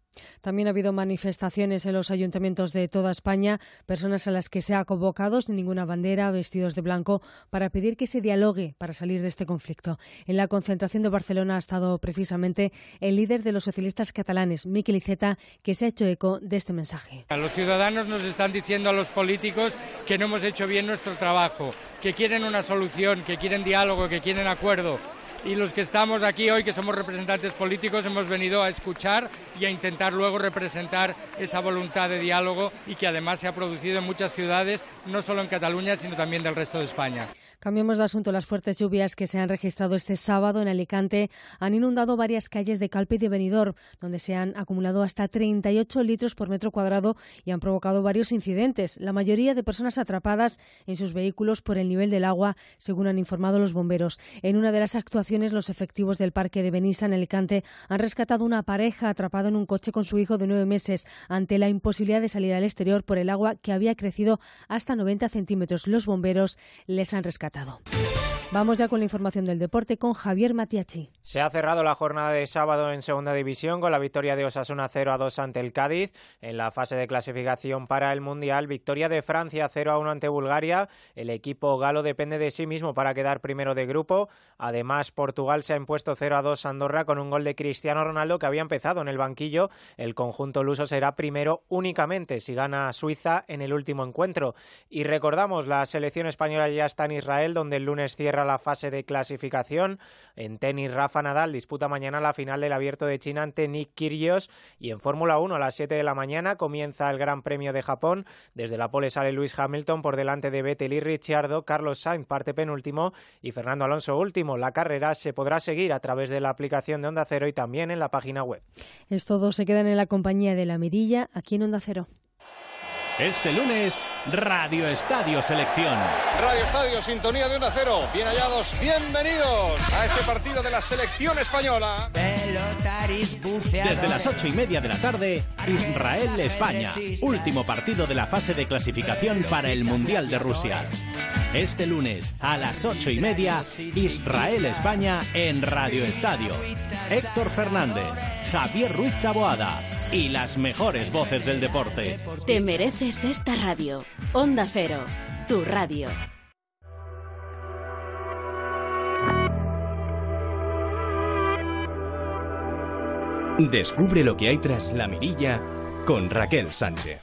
También ha habido manifestaciones en los ayuntamientos de toda España, personas a las que se ha convocado sin ninguna bandera, vestidos de blanco, para pedir que se dialogue para salir de este conflicto. En la concentración de Barcelona ha estado precisamente el líder de los socialistas catalanes, Miquel Iceta, que se ha hecho eco de este mensaje. Los ciudadanos nos están diciendo a los políticos que no hemos hecho bien nuestro trabajo, que quieren una solución, que quieren diálogo, que quieren acuerdo y los que estamos aquí hoy, que somos representantes políticos, hemos venido a escuchar y a intentar luego representar esa voluntad de diálogo y que además se ha producido en muchas ciudades, no solo en Cataluña, sino también del resto de España. Cambiemos de asunto. Las fuertes lluvias que se han registrado este sábado en Alicante han inundado varias calles de Calpe y de Benidorm, donde se han acumulado hasta 38 litros por metro cuadrado y han provocado varios incidentes. La mayoría de personas atrapadas en sus vehículos por el nivel del agua, según han informado los bomberos. En una de las actuaciones, los efectivos del Parque de Benissa en Alicante han rescatado una pareja atrapada en un coche con su hijo de nueve meses ante la imposibilidad de salir al exterior por el agua que había crecido hasta 90 centímetros. Los bomberos les han rescatado rescatado. Vamos ya con la información del deporte con Javier Matiachi. Se ha cerrado la jornada de sábado en Segunda División con la victoria de Osasuna 0 a 2 ante el Cádiz. En la fase de clasificación para el Mundial, victoria de Francia 0 a 1 ante Bulgaria. El equipo galo depende de sí mismo para quedar primero de grupo. Además, Portugal se ha impuesto 0 a 2 a Andorra con un gol de Cristiano Ronaldo que había empezado en el banquillo. El conjunto luso será primero únicamente si gana Suiza en el último encuentro. Y recordamos, la selección española ya está en Israel, donde el lunes cierra la fase de clasificación. En tenis, Rafa Nadal disputa mañana la final del Abierto de China ante Nick Kyrgios y en Fórmula 1 a las 7 de la mañana comienza el Gran Premio de Japón. Desde la pole sale Luis Hamilton por delante de Vettel y Ricciardo, Carlos Sainz parte penúltimo y Fernando Alonso último. La carrera se podrá seguir a través de la aplicación de Onda Cero y también en la página web. Es todo, se quedan en la compañía de la Mirilla aquí en Onda Cero. Este lunes, Radio Estadio Selección. Radio Estadio, sintonía de 1 a 0. Bien hallados, bienvenidos a este partido de la selección española. Desde las ocho y media de la tarde, Israel-España. Último partido de la fase de clasificación para el Mundial de Rusia. Este lunes, a las ocho y media, Israel-España en Radio Estadio. Héctor Fernández, Javier Ruiz Taboada. Y las mejores voces del deporte. Te mereces esta radio. Onda Cero, tu radio. Descubre lo que hay tras la mirilla con Raquel Sánchez.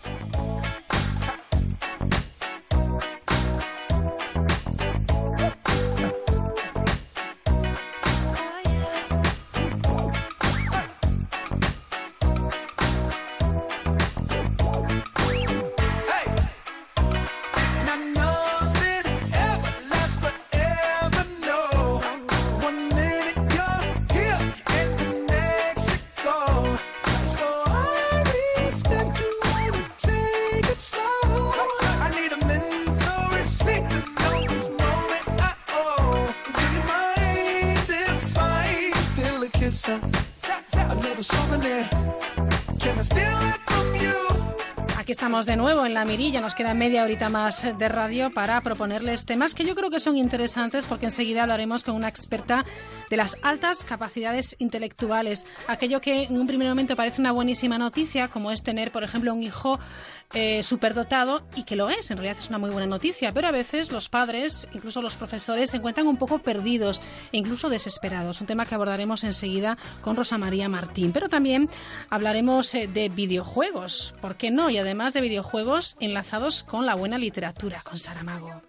Aquí estamos de nuevo en la mirilla, nos queda media horita más de radio para proponerles temas que yo creo que son interesantes porque enseguida hablaremos con una experta de las altas capacidades intelectuales, aquello que en un primer momento parece una buenísima noticia, como es tener, por ejemplo, un hijo eh, superdotado y que lo es, en realidad es una muy buena noticia, pero a veces los padres, incluso los profesores, se encuentran un poco perdidos e incluso desesperados, un tema que abordaremos enseguida con Rosa María Martín, pero también hablaremos eh, de videojuegos, ¿por qué no? Y además de videojuegos enlazados con la buena literatura, con Saramago.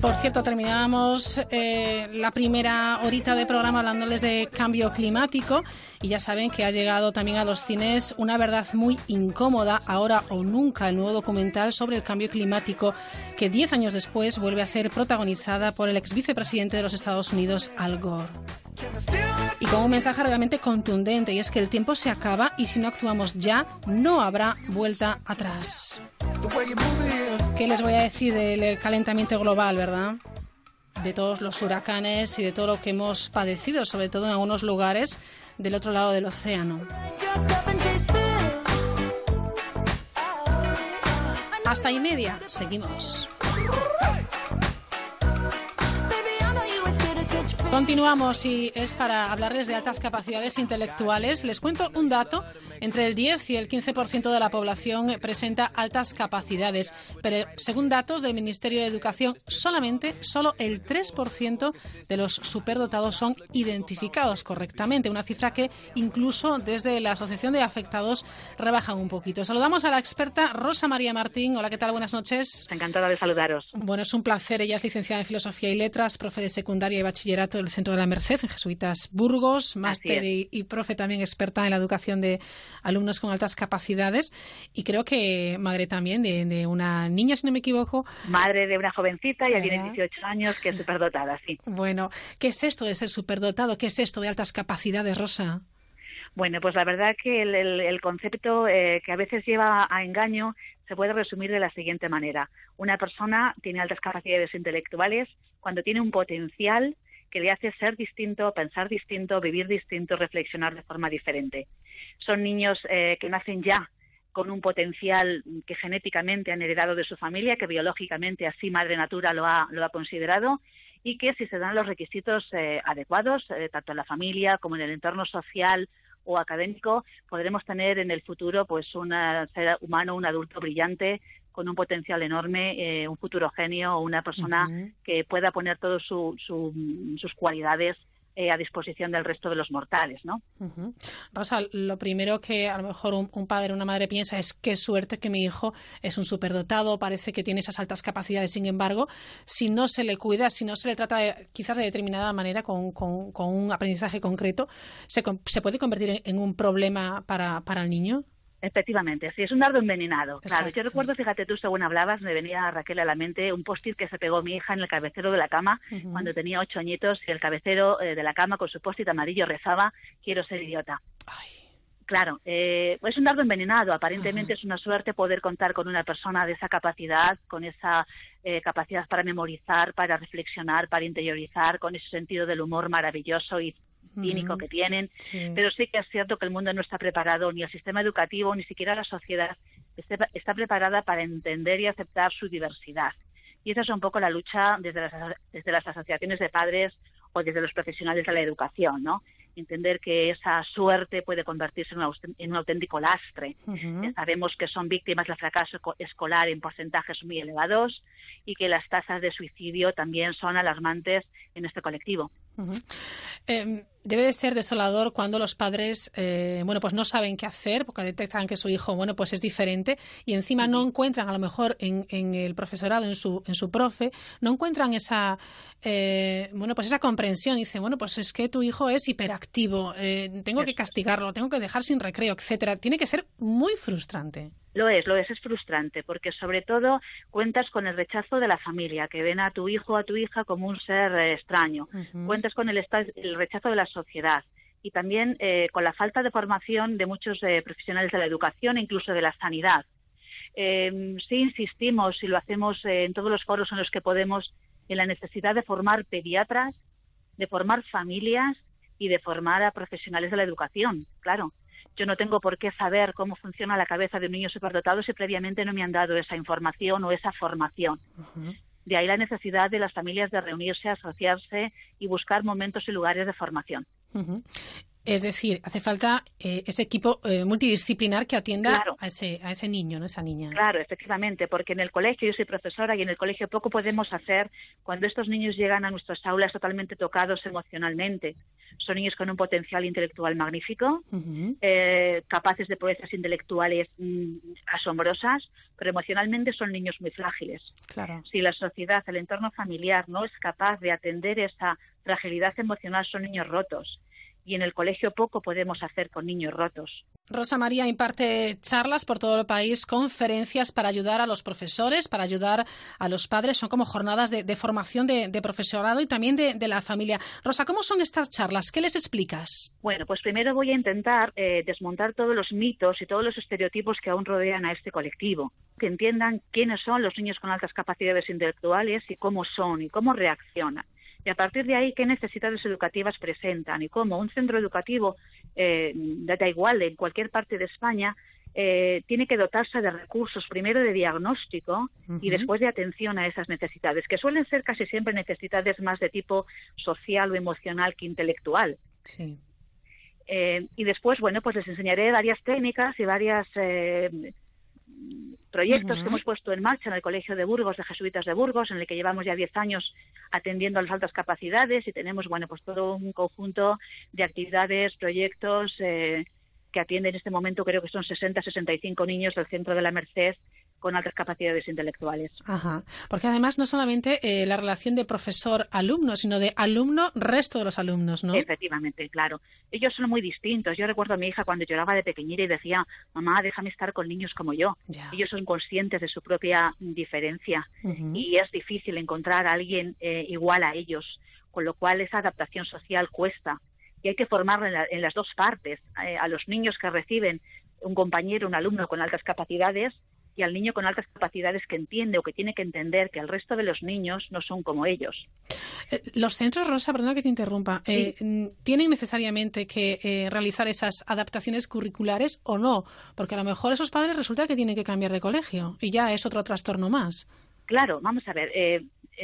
Por cierto, terminábamos eh, la primera horita de programa hablándoles de cambio climático y ya saben que ha llegado también a los cines una verdad muy incómoda, ahora o nunca, el nuevo documental sobre el cambio climático que diez años después vuelve a ser protagonizada por el ex vicepresidente de los Estados Unidos, Al Gore. Y con un mensaje realmente contundente y es que el tiempo se acaba y si no actuamos ya no habrá vuelta atrás. ¿Qué les voy a decir del calentamiento global, verdad? De todos los huracanes y de todo lo que hemos padecido, sobre todo en algunos lugares del otro lado del océano. Hasta y media, seguimos. Continuamos y es para hablarles de altas capacidades intelectuales. Les cuento un dato. Entre el 10 y el 15% de la población presenta altas capacidades, pero según datos del Ministerio de Educación, solamente solo el 3% de los superdotados son identificados correctamente, una cifra que incluso desde la Asociación de Afectados rebajan un poquito. Saludamos a la experta Rosa María Martín. Hola, ¿qué tal? Buenas noches. Encantada de saludaros. Bueno, es un placer. Ella es licenciada en Filosofía y Letras, profe de secundaria y bachillerato del Centro de la Merced en Jesuitas Burgos, máster y, y profe también experta en la educación de alumnos con altas capacidades y creo que madre también de, de una niña, si no me equivoco. Madre de una jovencita, ya tiene 18 años, que es superdotada, sí. Bueno, ¿qué es esto de ser superdotado? ¿Qué es esto de altas capacidades, Rosa? Bueno, pues la verdad que el, el, el concepto eh, que a veces lleva a engaño se puede resumir de la siguiente manera. Una persona tiene altas capacidades intelectuales cuando tiene un potencial que le hace ser distinto, pensar distinto, vivir distinto, reflexionar de forma diferente. Son niños eh, que nacen ya con un potencial que genéticamente han heredado de su familia, que biológicamente así Madre Natura lo ha, lo ha considerado y que si se dan los requisitos eh, adecuados, eh, tanto en la familia como en el entorno social o académico, podremos tener en el futuro pues un ser humano, un adulto brillante, con un potencial enorme, eh, un futuro genio o una persona uh -huh. que pueda poner todas su, su, sus cualidades eh, a disposición del resto de los mortales, ¿no? Uh -huh. Rosa, lo primero que a lo mejor un, un padre o una madre piensa es qué suerte que mi hijo es un superdotado, parece que tiene esas altas capacidades, sin embargo, si no se le cuida, si no se le trata de, quizás de determinada manera, con, con, con un aprendizaje concreto, ¿se, se puede convertir en, en un problema para, para el niño? Efectivamente, sí, es un dardo envenenado. Exacto. Claro, yo recuerdo, fíjate tú, según hablabas, me venía a Raquel a la mente un post-it que se pegó mi hija en el cabecero de la cama uh -huh. cuando tenía ocho añitos y el cabecero eh, de la cama con su post-it amarillo rezaba, quiero ser idiota. Ay. Claro, eh, es un dardo envenenado. Aparentemente uh -huh. es una suerte poder contar con una persona de esa capacidad, con esa eh, capacidad para memorizar, para reflexionar, para interiorizar, con ese sentido del humor maravilloso y cínico que tienen, sí. pero sí que es cierto que el mundo no está preparado, ni el sistema educativo, ni siquiera la sociedad está, está preparada para entender y aceptar su diversidad. Y esa es un poco la lucha desde las, desde las asociaciones de padres o desde los profesionales de la educación, ¿no? Entender que esa suerte puede convertirse en un, auténtico lastre. Sabemos que son víctimas del fracaso escolar en porcentajes muy elevados y que las tasas de suicidio también son alarmantes en este colectivo. Em, debe de ser desolador cuando los padres, eh, bueno, pues no saben qué hacer porque detectan que su hijo, bueno, pues es diferente y encima no encuentran, a lo mejor en, el profesorado, en su, en su profe, no encuentran esa, eh, bueno, pues esa comprensión. Dicen, bueno, pues es que tu hijo es hiperactivo, eh, tengo que castigarlo, tengo que dejar sin recreo, etcétera. Tiene que ser muy frustrante. Lo es, lo es, es frustrante, porque sobre todo cuentas con el rechazo de la familia, que ven a tu hijo o a tu hija como un ser eh, extraño. Cuentas con el, el, rechazo de la sociedad y también eh, con la falta de formación de muchos eh, profesionales de la educación e incluso de la sanidad. sí insistimos y lo hacemos en todos los foros en los que podemos en la necesidad de formar pediatras, de formar familias y de formar a profesionales de la educación, claro yo no tengo por qué saber cómo funciona la cabeza de un niño superdotado si previamente no me han dado esa información o esa formación. De ahí la necesidad de las familias de reunirse, asociarse y buscar momentos y lugares de formación. Es decir, hace falta eh, ese equipo eh, multidisciplinar que atienda a, ese, a ese niño, ¿no? esa niña. Claro, efectivamente, porque en el colegio, yo soy profesora y en el colegio poco podemos hacer cuando estos niños llegan a nuestras aulas totalmente tocados emocionalmente. Son niños con un potencial intelectual magnífico, eh, capaces de proezas intelectuales mm, asombrosas, pero emocionalmente son niños muy frágiles. Claro. Si la sociedad, el entorno familiar no es capaz de atender esa fragilidad emocional, son niños rotos y en el colegio poco podemos hacer con niños rotos. Rosa María imparte charlas por todo el país, conferencias para ayudar a los profesores, para ayudar a los padres. Son como jornadas de, formación de, profesorado y también de, la familia. Rosa, ¿cómo son estas charlas? ¿Qué les explicas? Bueno, pues primero voy a intentar eh, desmontar todos los mitos y todos los estereotipos que aún rodean a este colectivo. Que entiendan quiénes son los niños con altas capacidades intelectuales y cómo son y cómo reaccionan y a partir de ahí qué necesidades educativas presentan y cómo un centro educativo, eh, da igual, en cualquier parte de España, eh, tiene que dotarse de recursos, primero de diagnóstico y después de atención a esas necesidades, que suelen ser casi siempre necesidades más de tipo social o emocional que intelectual. Eh, y después, bueno, pues les enseñaré varias técnicas y varias eh, proyectos que hemos puesto en marcha en el Colegio de Burgos, de Jesuitas de Burgos, en el que llevamos ya 10 años atendiendo a las altas capacidades y tenemos, bueno, pues todo un conjunto de actividades, proyectos eh, que atienden en este momento, creo que son 60, 65 niños del Centro de la Merced con altas capacidades intelectuales. Ajá. Porque además no solamente eh, la relación de profesor-alumno, sino de alumno-resto de los alumnos, ¿no? Efectivamente, claro. Ellos son muy distintos. Yo recuerdo a mi hija cuando lloraba de pequeñita y decía, mamá, déjame estar con niños como yo. Ellos son conscientes de su propia diferencia y es difícil encontrar a alguien eh, igual a ellos, con lo cual esa adaptación social cuesta. Y hay que formarla en, las dos partes, eh, a los niños que reciben un compañero, un alumno con altas capacidades y al niño con altas capacidades que entiende o que tiene que entender que el resto de los niños no son como ellos. Eh, los centros, Rosa, perdona que te interrumpa, eh, ¿tienen necesariamente que eh, realizar esas adaptaciones curriculares o no? Porque a lo mejor esos padres resulta que tienen que cambiar de colegio y ya es otro trastorno más. Claro, vamos a ver.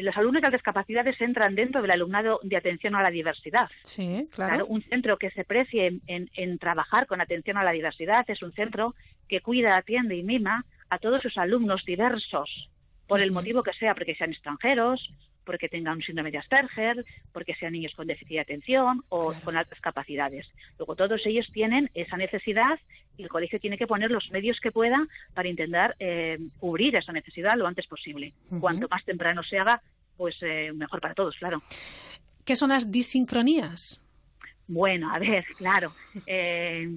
los alumnos de altas capacidades entran dentro del alumnado de atención a la diversidad. Sí, claro. un centro que se precie en, trabajar con atención a la diversidad es un centro que cuida, atiende y mima a todos sus alumnos diversos, por el motivo que sea, porque sean extranjeros, porque tengan un síndrome de Asperger, porque sean niños con déficit de atención o con altas capacidades. Luego todos ellos tienen esa necesidad y el colegio tiene que poner los medios que pueda para intentar eh, cubrir esa necesidad lo antes posible. Cuanto más temprano se haga, pues eh, mejor para todos, claro. ¿Qué son las disincronías? Bueno, a ver, claro. Eh,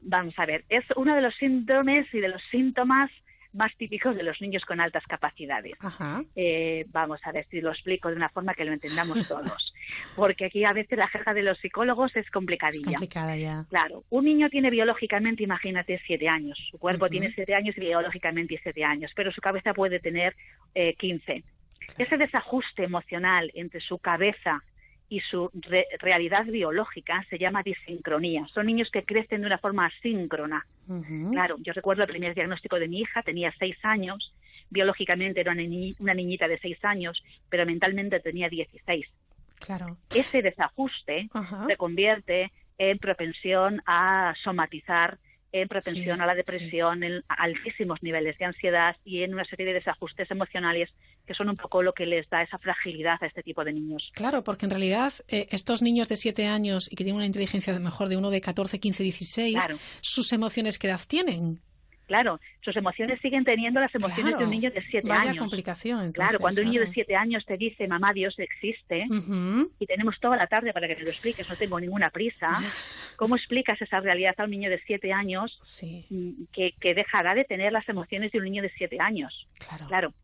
vamos a ver, es uno de los síndromes y de los síntomas más típicos de los niños con altas capacidades. Eh, vamos a ver si lo explico de una forma que lo entendamos todos. Porque aquí a veces la jerga de los psicólogos es complicadilla. Es complicada ya. Claro, un niño tiene biológicamente, imagínate, siete años. Su cuerpo tiene siete años y biológicamente siete años, pero su cabeza puede tener eh, quince. Ese desajuste emocional entre su cabeza y su realidad biológica se llama disincronía. Son niños que crecen de una forma asíncrona. Claro, yo recuerdo el primer diagnóstico de mi hija, tenía seis años, biológicamente era una, niñita de seis años, pero mentalmente tenía dieciséis. Claro. Ese desajuste se convierte en propensión a somatizar, en propensión a la depresión, en altísimos niveles de ansiedad y en una serie de desajustes emocionales que son un poco lo que les da esa fragilidad a este tipo de niños. Claro, porque en realidad eh, estos niños de 7 años y que tienen una inteligencia mejor de uno de 14, 15, 16, sus emociones, ¿qué edad tienen? Claro, sus emociones siguen teniendo las emociones de un niño de siete Vaya años. complicación. claro, cuando un niño de siete años te dice, mamá, Dios existe, y tenemos toda la tarde para que me lo expliques, no tengo ninguna prisa, ¿cómo explicas esa realidad a un niño de siete años que, que dejará de tener las emociones de un niño de siete años? Claro. Claro,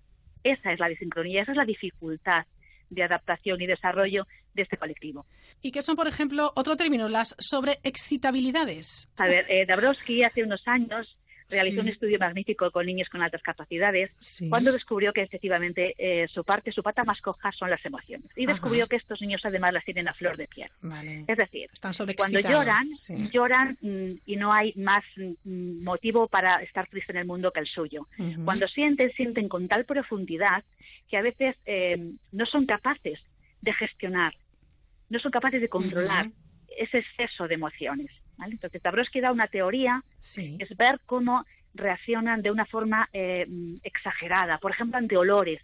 esa es la desincronía, esa es la dificultad de adaptación y desarrollo de este colectivo. ¿Y qué son, por ejemplo, otro término, las sobreexcitabilidades? A ver, eh, Dabrowski hace unos años realizó Sí. un estudio magnífico con niños con altas capacidades cuando descubrió que efectivamente eh, su parte, su pata más coja son las emociones. Y Ajá. descubrió que estos niños además las tienen a flor de piel. Vale. Es decir, Están cuando lloran, Sí. lloran mm, y no hay más mm, motivo para estar triste en el mundo que el suyo. Cuando sienten, sienten con tal profundidad que a veces eh, no son capaces de gestionar, no son capaces de controlar ese exceso de emociones. ¿Vale? Entonces, Dabrowski da una teoría, Sí. es ver cómo reaccionan de una forma eh, exagerada, por ejemplo, ante olores,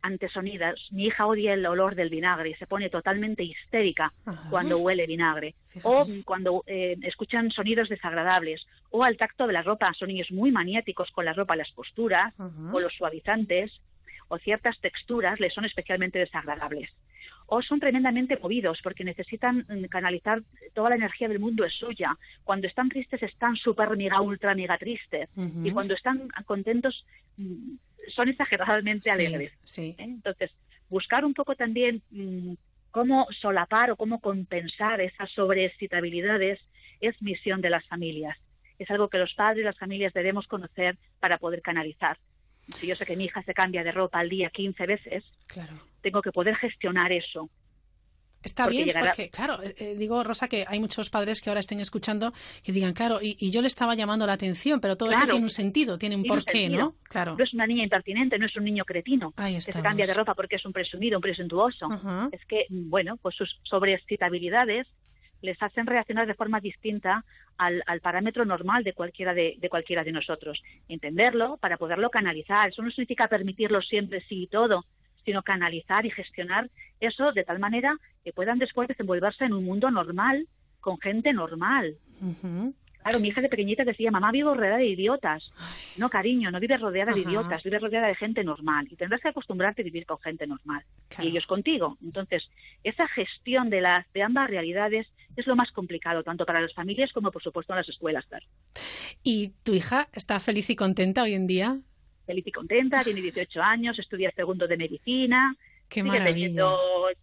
ante sonidos. Mi hija odia el olor del vinagre y se pone totalmente histérica Ajá. cuando huele vinagre. O cuando eh, escuchan sonidos desagradables. O al tacto de la ropa. Son niños muy maniáticos con la ropa, las posturas Ajá. o los suavizantes o ciertas texturas les son especialmente desagradables. O son tremendamente movidos porque necesitan mm, canalizar toda la energía del mundo es suya. Cuando están tristes están súper mega ultra mega tristes y cuando están contentos mm, son exageradamente Sí, alegres. sí. ¿eh? Entonces, buscar un poco también mm, cómo solapar o cómo compensar esas sobreexcitabilidades es misión de las familias. Es algo que los padres y las familias debemos conocer para poder canalizar. Si yo sé que mi hija se cambia de ropa al día 15 veces, Claro. tengo que poder gestionar eso. Está Porque bien, llegará- porque, claro, eh, eh, digo, Rosa, que hay muchos padres que ahora estén escuchando que digan, claro, y, y yo le estaba llamando la atención, pero todo esto Claro. tiene un sentido, tiene un Tiene porqué. ¿no? Claro. No es una niña impertinente, no es un niño cretino Ahí que se cambia de ropa porque es un presumido, un presuntuoso. Es que, bueno, pues sus sobreexcitabilidades les hacen reaccionar de forma distinta al, al parámetro normal de cualquiera de, de cualquiera de nosotros. Entenderlo para poderlo canalizar. Eso no significa permitirlo siempre sí y todo, sino canalizar y gestionar eso de tal manera que puedan después desenvolverse en un mundo normal con gente normal. Claro, mi hija de pequeñita decía, mamá, vivo rodeada de idiotas. No, cariño, no vives rodeada de idiotas, vives rodeada de gente normal. Y tendrás que acostumbrarte a vivir con gente normal. Y ellos contigo. Entonces, esa gestión de las de ambas realidades es lo más complicado, tanto para las familias como, por supuesto, en las escuelas. Claro. ¿Y tu hija está feliz y contenta hoy en día? Feliz y contenta, tiene 18 años, estudia segundo de medicina. Qué sigue maravilla. teniendo,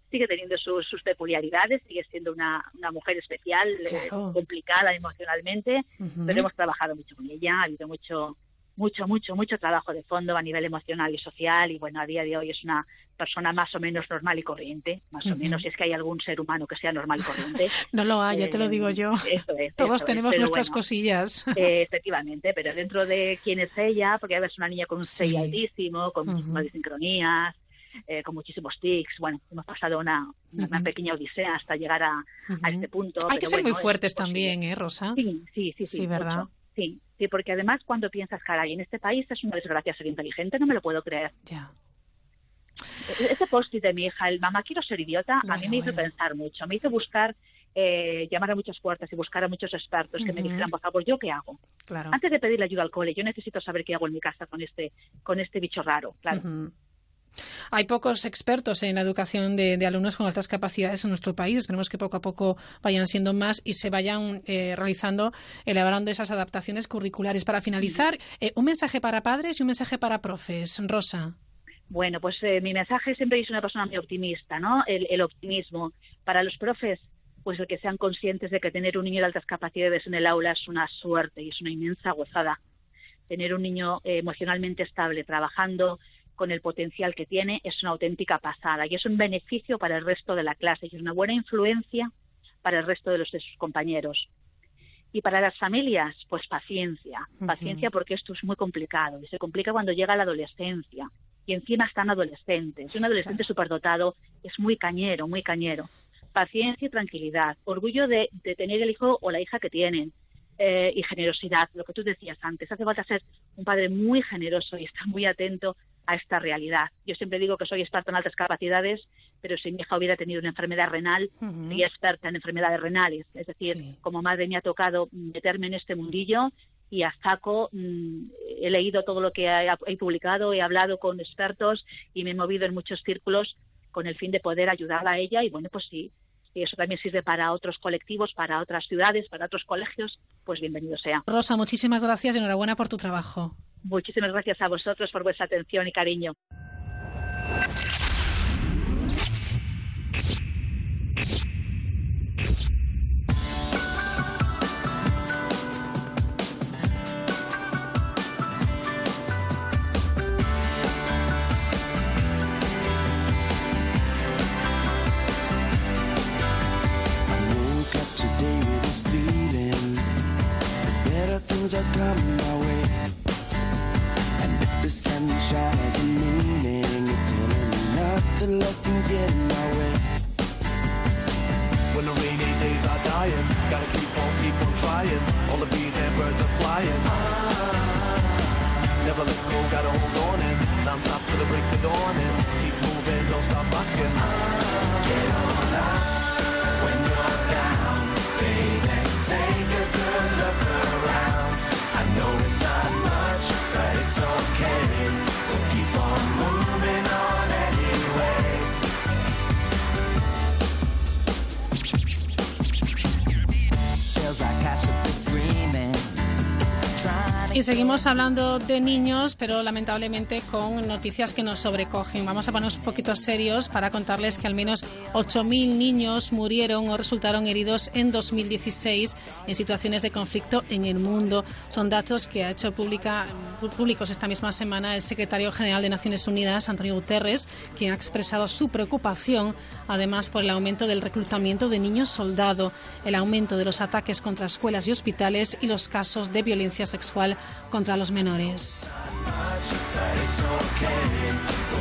sigue teniendo sus, sus peculiaridades, sigue siendo una, una mujer especial, eh, complicada emocionalmente, Ujú. pero hemos trabajado mucho con ella, ha habido mucho, mucho, mucho, mucho trabajo de fondo a nivel emocional y social y bueno, a día de hoy es una persona más o menos normal y corriente, más o menos, si es que hay algún ser humano que sea normal y corriente. No lo hay, ya te lo Eh, digo yo. eso es, Todos eso tenemos nuestras bueno, cosillas. eh, efectivamente, pero dentro de quién es ella, porque a veces es una niña con un Sí. sello altísimo, con Ujú. muchísimas disincronías, eh, con muchísimos tics. Bueno, hemos pasado una, pequeña odisea hasta llegar a, a este punto. Hay que ser muy bueno, fuertes también, ¿eh, Rosa? Sí, sí, sí, sí. Sí, ¿verdad? mucho. Sí, sí, porque además cuando piensas, caray, en este país es una desgracia ser inteligente, no me lo puedo creer. Ya. E- Ese post de mi hija, el mamá quiero ser idiota, a mí me hizo pensar mucho, me hizo buscar, eh, llamar a muchas puertas y buscar a muchos expertos que me dijeran, por favor, ¿yo qué hago? Claro. Antes de pedirle ayuda al cole, yo necesito saber qué hago en mi casa con este, con este bicho raro, claro. Hay pocos expertos en la educación de, alumnos con altas capacidades en nuestro país. Esperemos que poco a poco vayan siendo más y se vayan eh, realizando, elaborando esas adaptaciones curriculares. Para finalizar, eh, un mensaje para padres y un mensaje para profes. Rosa. Bueno, pues eh, mi mensaje siempre es una persona muy optimista, ¿no? El, el optimismo. Para los profes, pues el que sean conscientes de que tener un niño de altas capacidades en el aula es una suerte y es una inmensa gozada. Tener un niño eh, emocionalmente estable, trabajando con el potencial que tiene, es una auténtica pasada y es un beneficio para el resto de la clase y es una buena influencia para el resto de, los, de sus compañeros. Y para las familias, pues paciencia, paciencia porque esto es muy complicado y se complica cuando llega la adolescencia y encima están adolescentes. Un adolescente superdotado es muy cañero, muy cañero. paciencia y tranquilidad, orgullo de, tener el hijo o la hija que tienen, eh, y generosidad, lo que tú decías antes. Hace falta ser un padre muy generoso y estar muy atento a esta realidad. Yo siempre digo que soy experta en altas capacidades, pero si mi hija hubiera tenido una enfermedad renal, sería experta en enfermedades renales. Es decir, como madre me ha tocado meterme en este mundillo y a saco mm, he leído todo lo que he publicado, he hablado con expertos y me he movido en muchos círculos con el fin de poder ayudarla a ella y bueno, pues sí, y eso también sirve para otros colectivos, para otras ciudades, para otros colegios, pues bienvenido sea. Rosa, muchísimas gracias y enhorabuena por tu trabajo. Muchísimas gracias a vosotros por vuestra atención y cariño. that come my way. And if the sun shines a meaning, it's telling me not to let them get in my way. When the rainy days are dying, gotta keep on, keep on trying. All the bees and birds are flying. Never let go, gotta hold on and non-stop till the break of dawn and keep moving, don't stop rocking. Get on. Y seguimos hablando de niños, pero lamentablemente con noticias que nos sobrecogen. Vamos a ponernos un poquito serios para contarles que al menos 8.000 niños murieron o resultaron heridos en 2016 en situaciones de conflicto en el mundo. Son datos que ha hecho pública, públicos esta misma semana el secretario general de Naciones Unidas, Antonio Guterres, quien ha expresado su preocupación, además, por el aumento del reclutamiento de niños soldado, el aumento de los ataques contra escuelas y hospitales y los casos de violencia sexual contra los menores.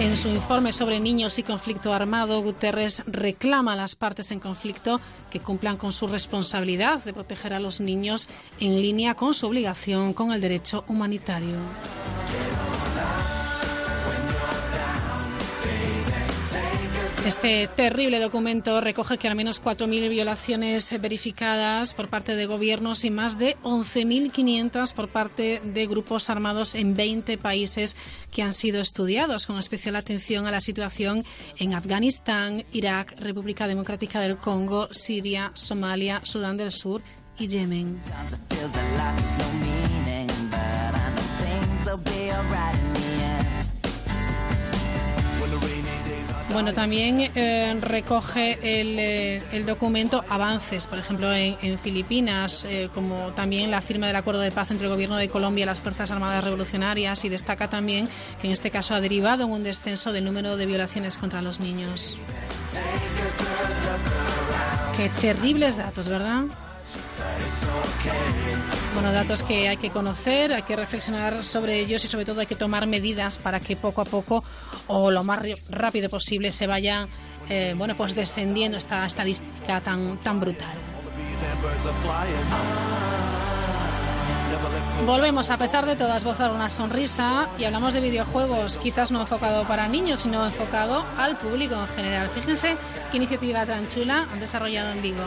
En su informe sobre niños y conflicto armado, Guterres reclama a las partes en conflicto que cumplan con su responsabilidad de proteger a los niños en línea con su obligación con el derecho humanitario. Este terrible documento recoge que al menos 4.000 violaciones verificadas por parte de gobiernos y más de 11.500 por parte de grupos armados en 20 países que han sido estudiados, con especial atención a la situación en Afganistán, Irak, República Democrática del Congo, Siria, Somalia, Sudán del Sur y Yemen. Bueno, también eh, recoge eh, el, documento avances, por ejemplo, en, Filipinas, eh, como también la firma del acuerdo de paz entre el gobierno de Colombia y las Fuerzas Armadas Revolucionarias, y destaca también que en este caso ha derivado en un descenso del número de violaciones contra los niños. Qué terribles datos, ¿verdad? Bueno, datos que hay que conocer, hay que reflexionar sobre ellos y sobre todo hay que tomar medidas para que poco a poco o lo más rápido posible se vaya eh, bueno, pues descendiendo esta estadística tan, tan brutal. Volvemos, a pesar de todas, a una sonrisa y hablamos de videojuegos, quizás no enfocado para niños, sino enfocado al público en general. Fíjense qué iniciativa tan chula han desarrollado en vivo.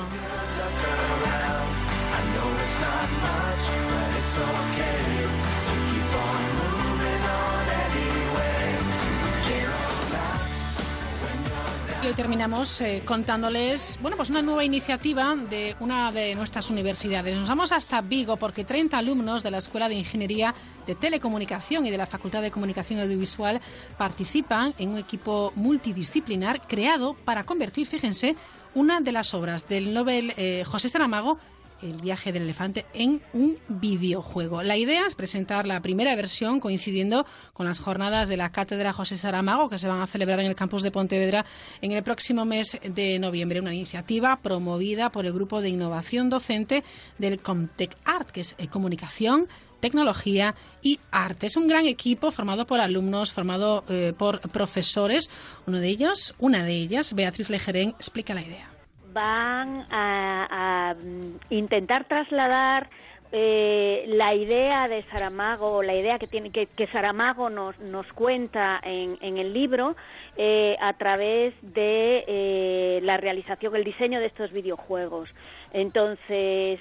Hoy terminamos eh, contándoles, bueno, pues una nueva iniciativa de una de nuestras universidades. Nos vamos hasta Vigo porque 30 alumnos de la Escuela de Ingeniería de Telecomunicación y de la Facultad de Comunicación Audiovisual participan en un equipo multidisciplinar creado para convertir, fíjense, una de las obras del Nobel eh, José Saramago el viaje del elefante en un videojuego. La idea es presentar la primera versión coincidiendo con las jornadas de la Cátedra José Saramago que se van a celebrar en el campus de Pontevedra en el próximo mes de noviembre. Una iniciativa promovida por el Grupo de Innovación Docente del Comtec Art, que es eh, comunicación, tecnología y arte. Es un gran equipo formado por alumnos, formado eh, por profesores. Uno de ellos, una de ellas, Beatriz Lejerén, explica la idea van a, mm, intentar trasladar eh, la idea de Saramago, la idea que tiene que, Saramago nos, nos cuenta en, en el libro eh, a través de eh, la realización, el diseño de estos videojuegos. Entonces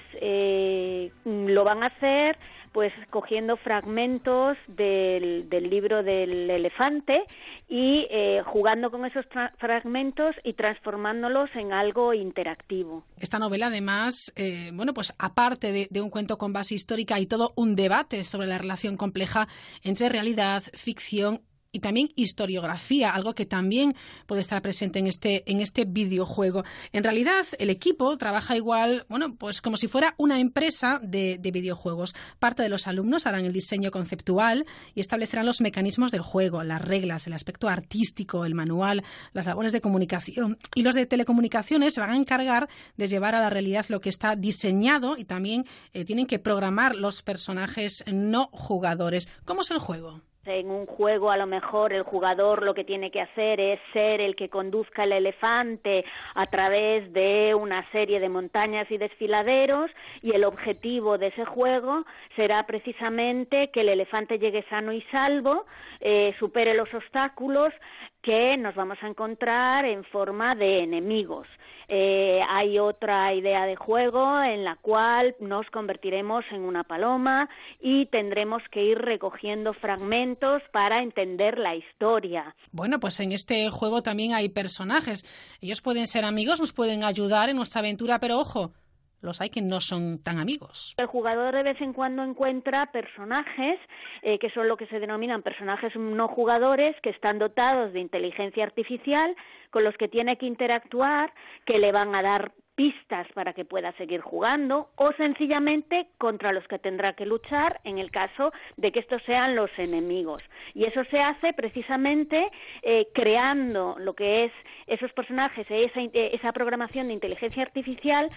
lo van a hacer pues cogiendo fragmentos del, del libro del elefante y eh, jugando con esos fragmentos y transformándolos en algo interactivo. Esta novela, además, eh, bueno, pues aparte de, de, un cuento con base histórica y todo un debate sobre la relación compleja entre realidad, ficción y también historiografía, algo que también puede estar presente en este, en este videojuego. En realidad, el equipo trabaja igual, bueno, pues como si fuera una empresa de, de videojuegos. Parte de los alumnos harán el diseño conceptual y establecerán los mecanismos del juego, las reglas, el aspecto artístico, el manual, las labores de comunicación. Y los de telecomunicaciones se van a encargar de llevar a la realidad lo que está diseñado y también eh, tienen que programar los personajes no jugadores. ¿Cómo es el juego? En un juego a lo mejor el jugador lo que tiene que hacer es ser el que conduzca el elefante a través de una serie de montañas y desfiladeros y el objetivo de ese juego será precisamente que el elefante llegue sano y salvo, eh, supere los obstáculos que nos vamos a encontrar en forma de enemigos. Eh, hay otra idea de juego en la cual nos convertiremos en una paloma y tendremos que ir recogiendo fragmentos para entender la historia. Bueno, pues en este juego también hay personajes. Ellos pueden ser amigos, nos pueden ayudar en nuestra aventura, pero ojo, los hay que no son tan amigos. El jugador de vez en cuando encuentra personajes eh, que son lo que se denominan personajes no jugadores que están dotados de inteligencia artificial con los que tiene que interactuar, que le van a dar pistas para que pueda seguir jugando o sencillamente contra los que tendrá que luchar en el caso de que estos sean los enemigos. Y eso se hace precisamente eh, creando lo que es esos personajes, esa, esa programación de inteligencia artificial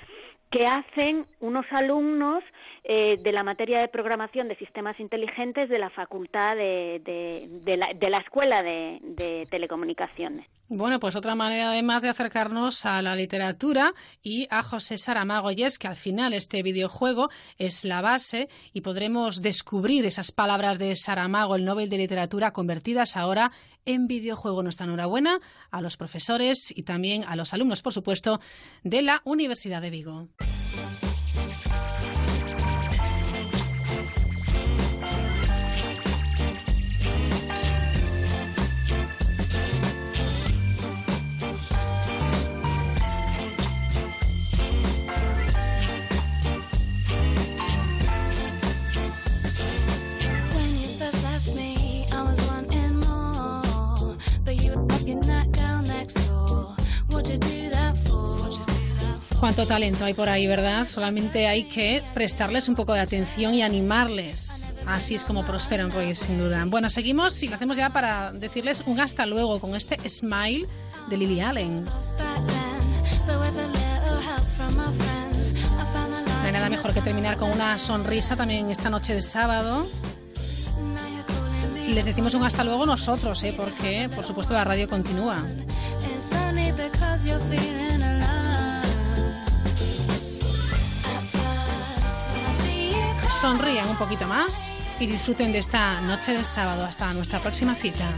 que hacen unos alumnos eh, de la materia de programación de sistemas inteligentes de la Facultad de, de, la, de la, Escuela de, Telecomunicaciones. Bueno, pues otra manera además de acercarnos a la literatura y a José Saramago, y es que al final este videojuego es la base y podremos descubrir esas palabras de Saramago, el Nobel de Literatura, convertidas ahora en videojuego. Nuestra enhorabuena a los profesores y también a los alumnos, por supuesto, de la Universidad de Vigo. Cuánto talento hay por ahí, ¿verdad? Solamente hay que prestarles un poco de atención y animarles. Así es como prosperan Roy, sin duda. Bueno, seguimos y lo hacemos ya para decirles un hasta luego con este smile de Lily Allen. No hay nada mejor que terminar con una sonrisa también esta noche de sábado. Y les decimos un hasta luego nosotros, ¿eh? porque por supuesto la radio continúa. Sonrían un poquito más y disfruten de esta noche de sábado. Hasta nuestra próxima cita.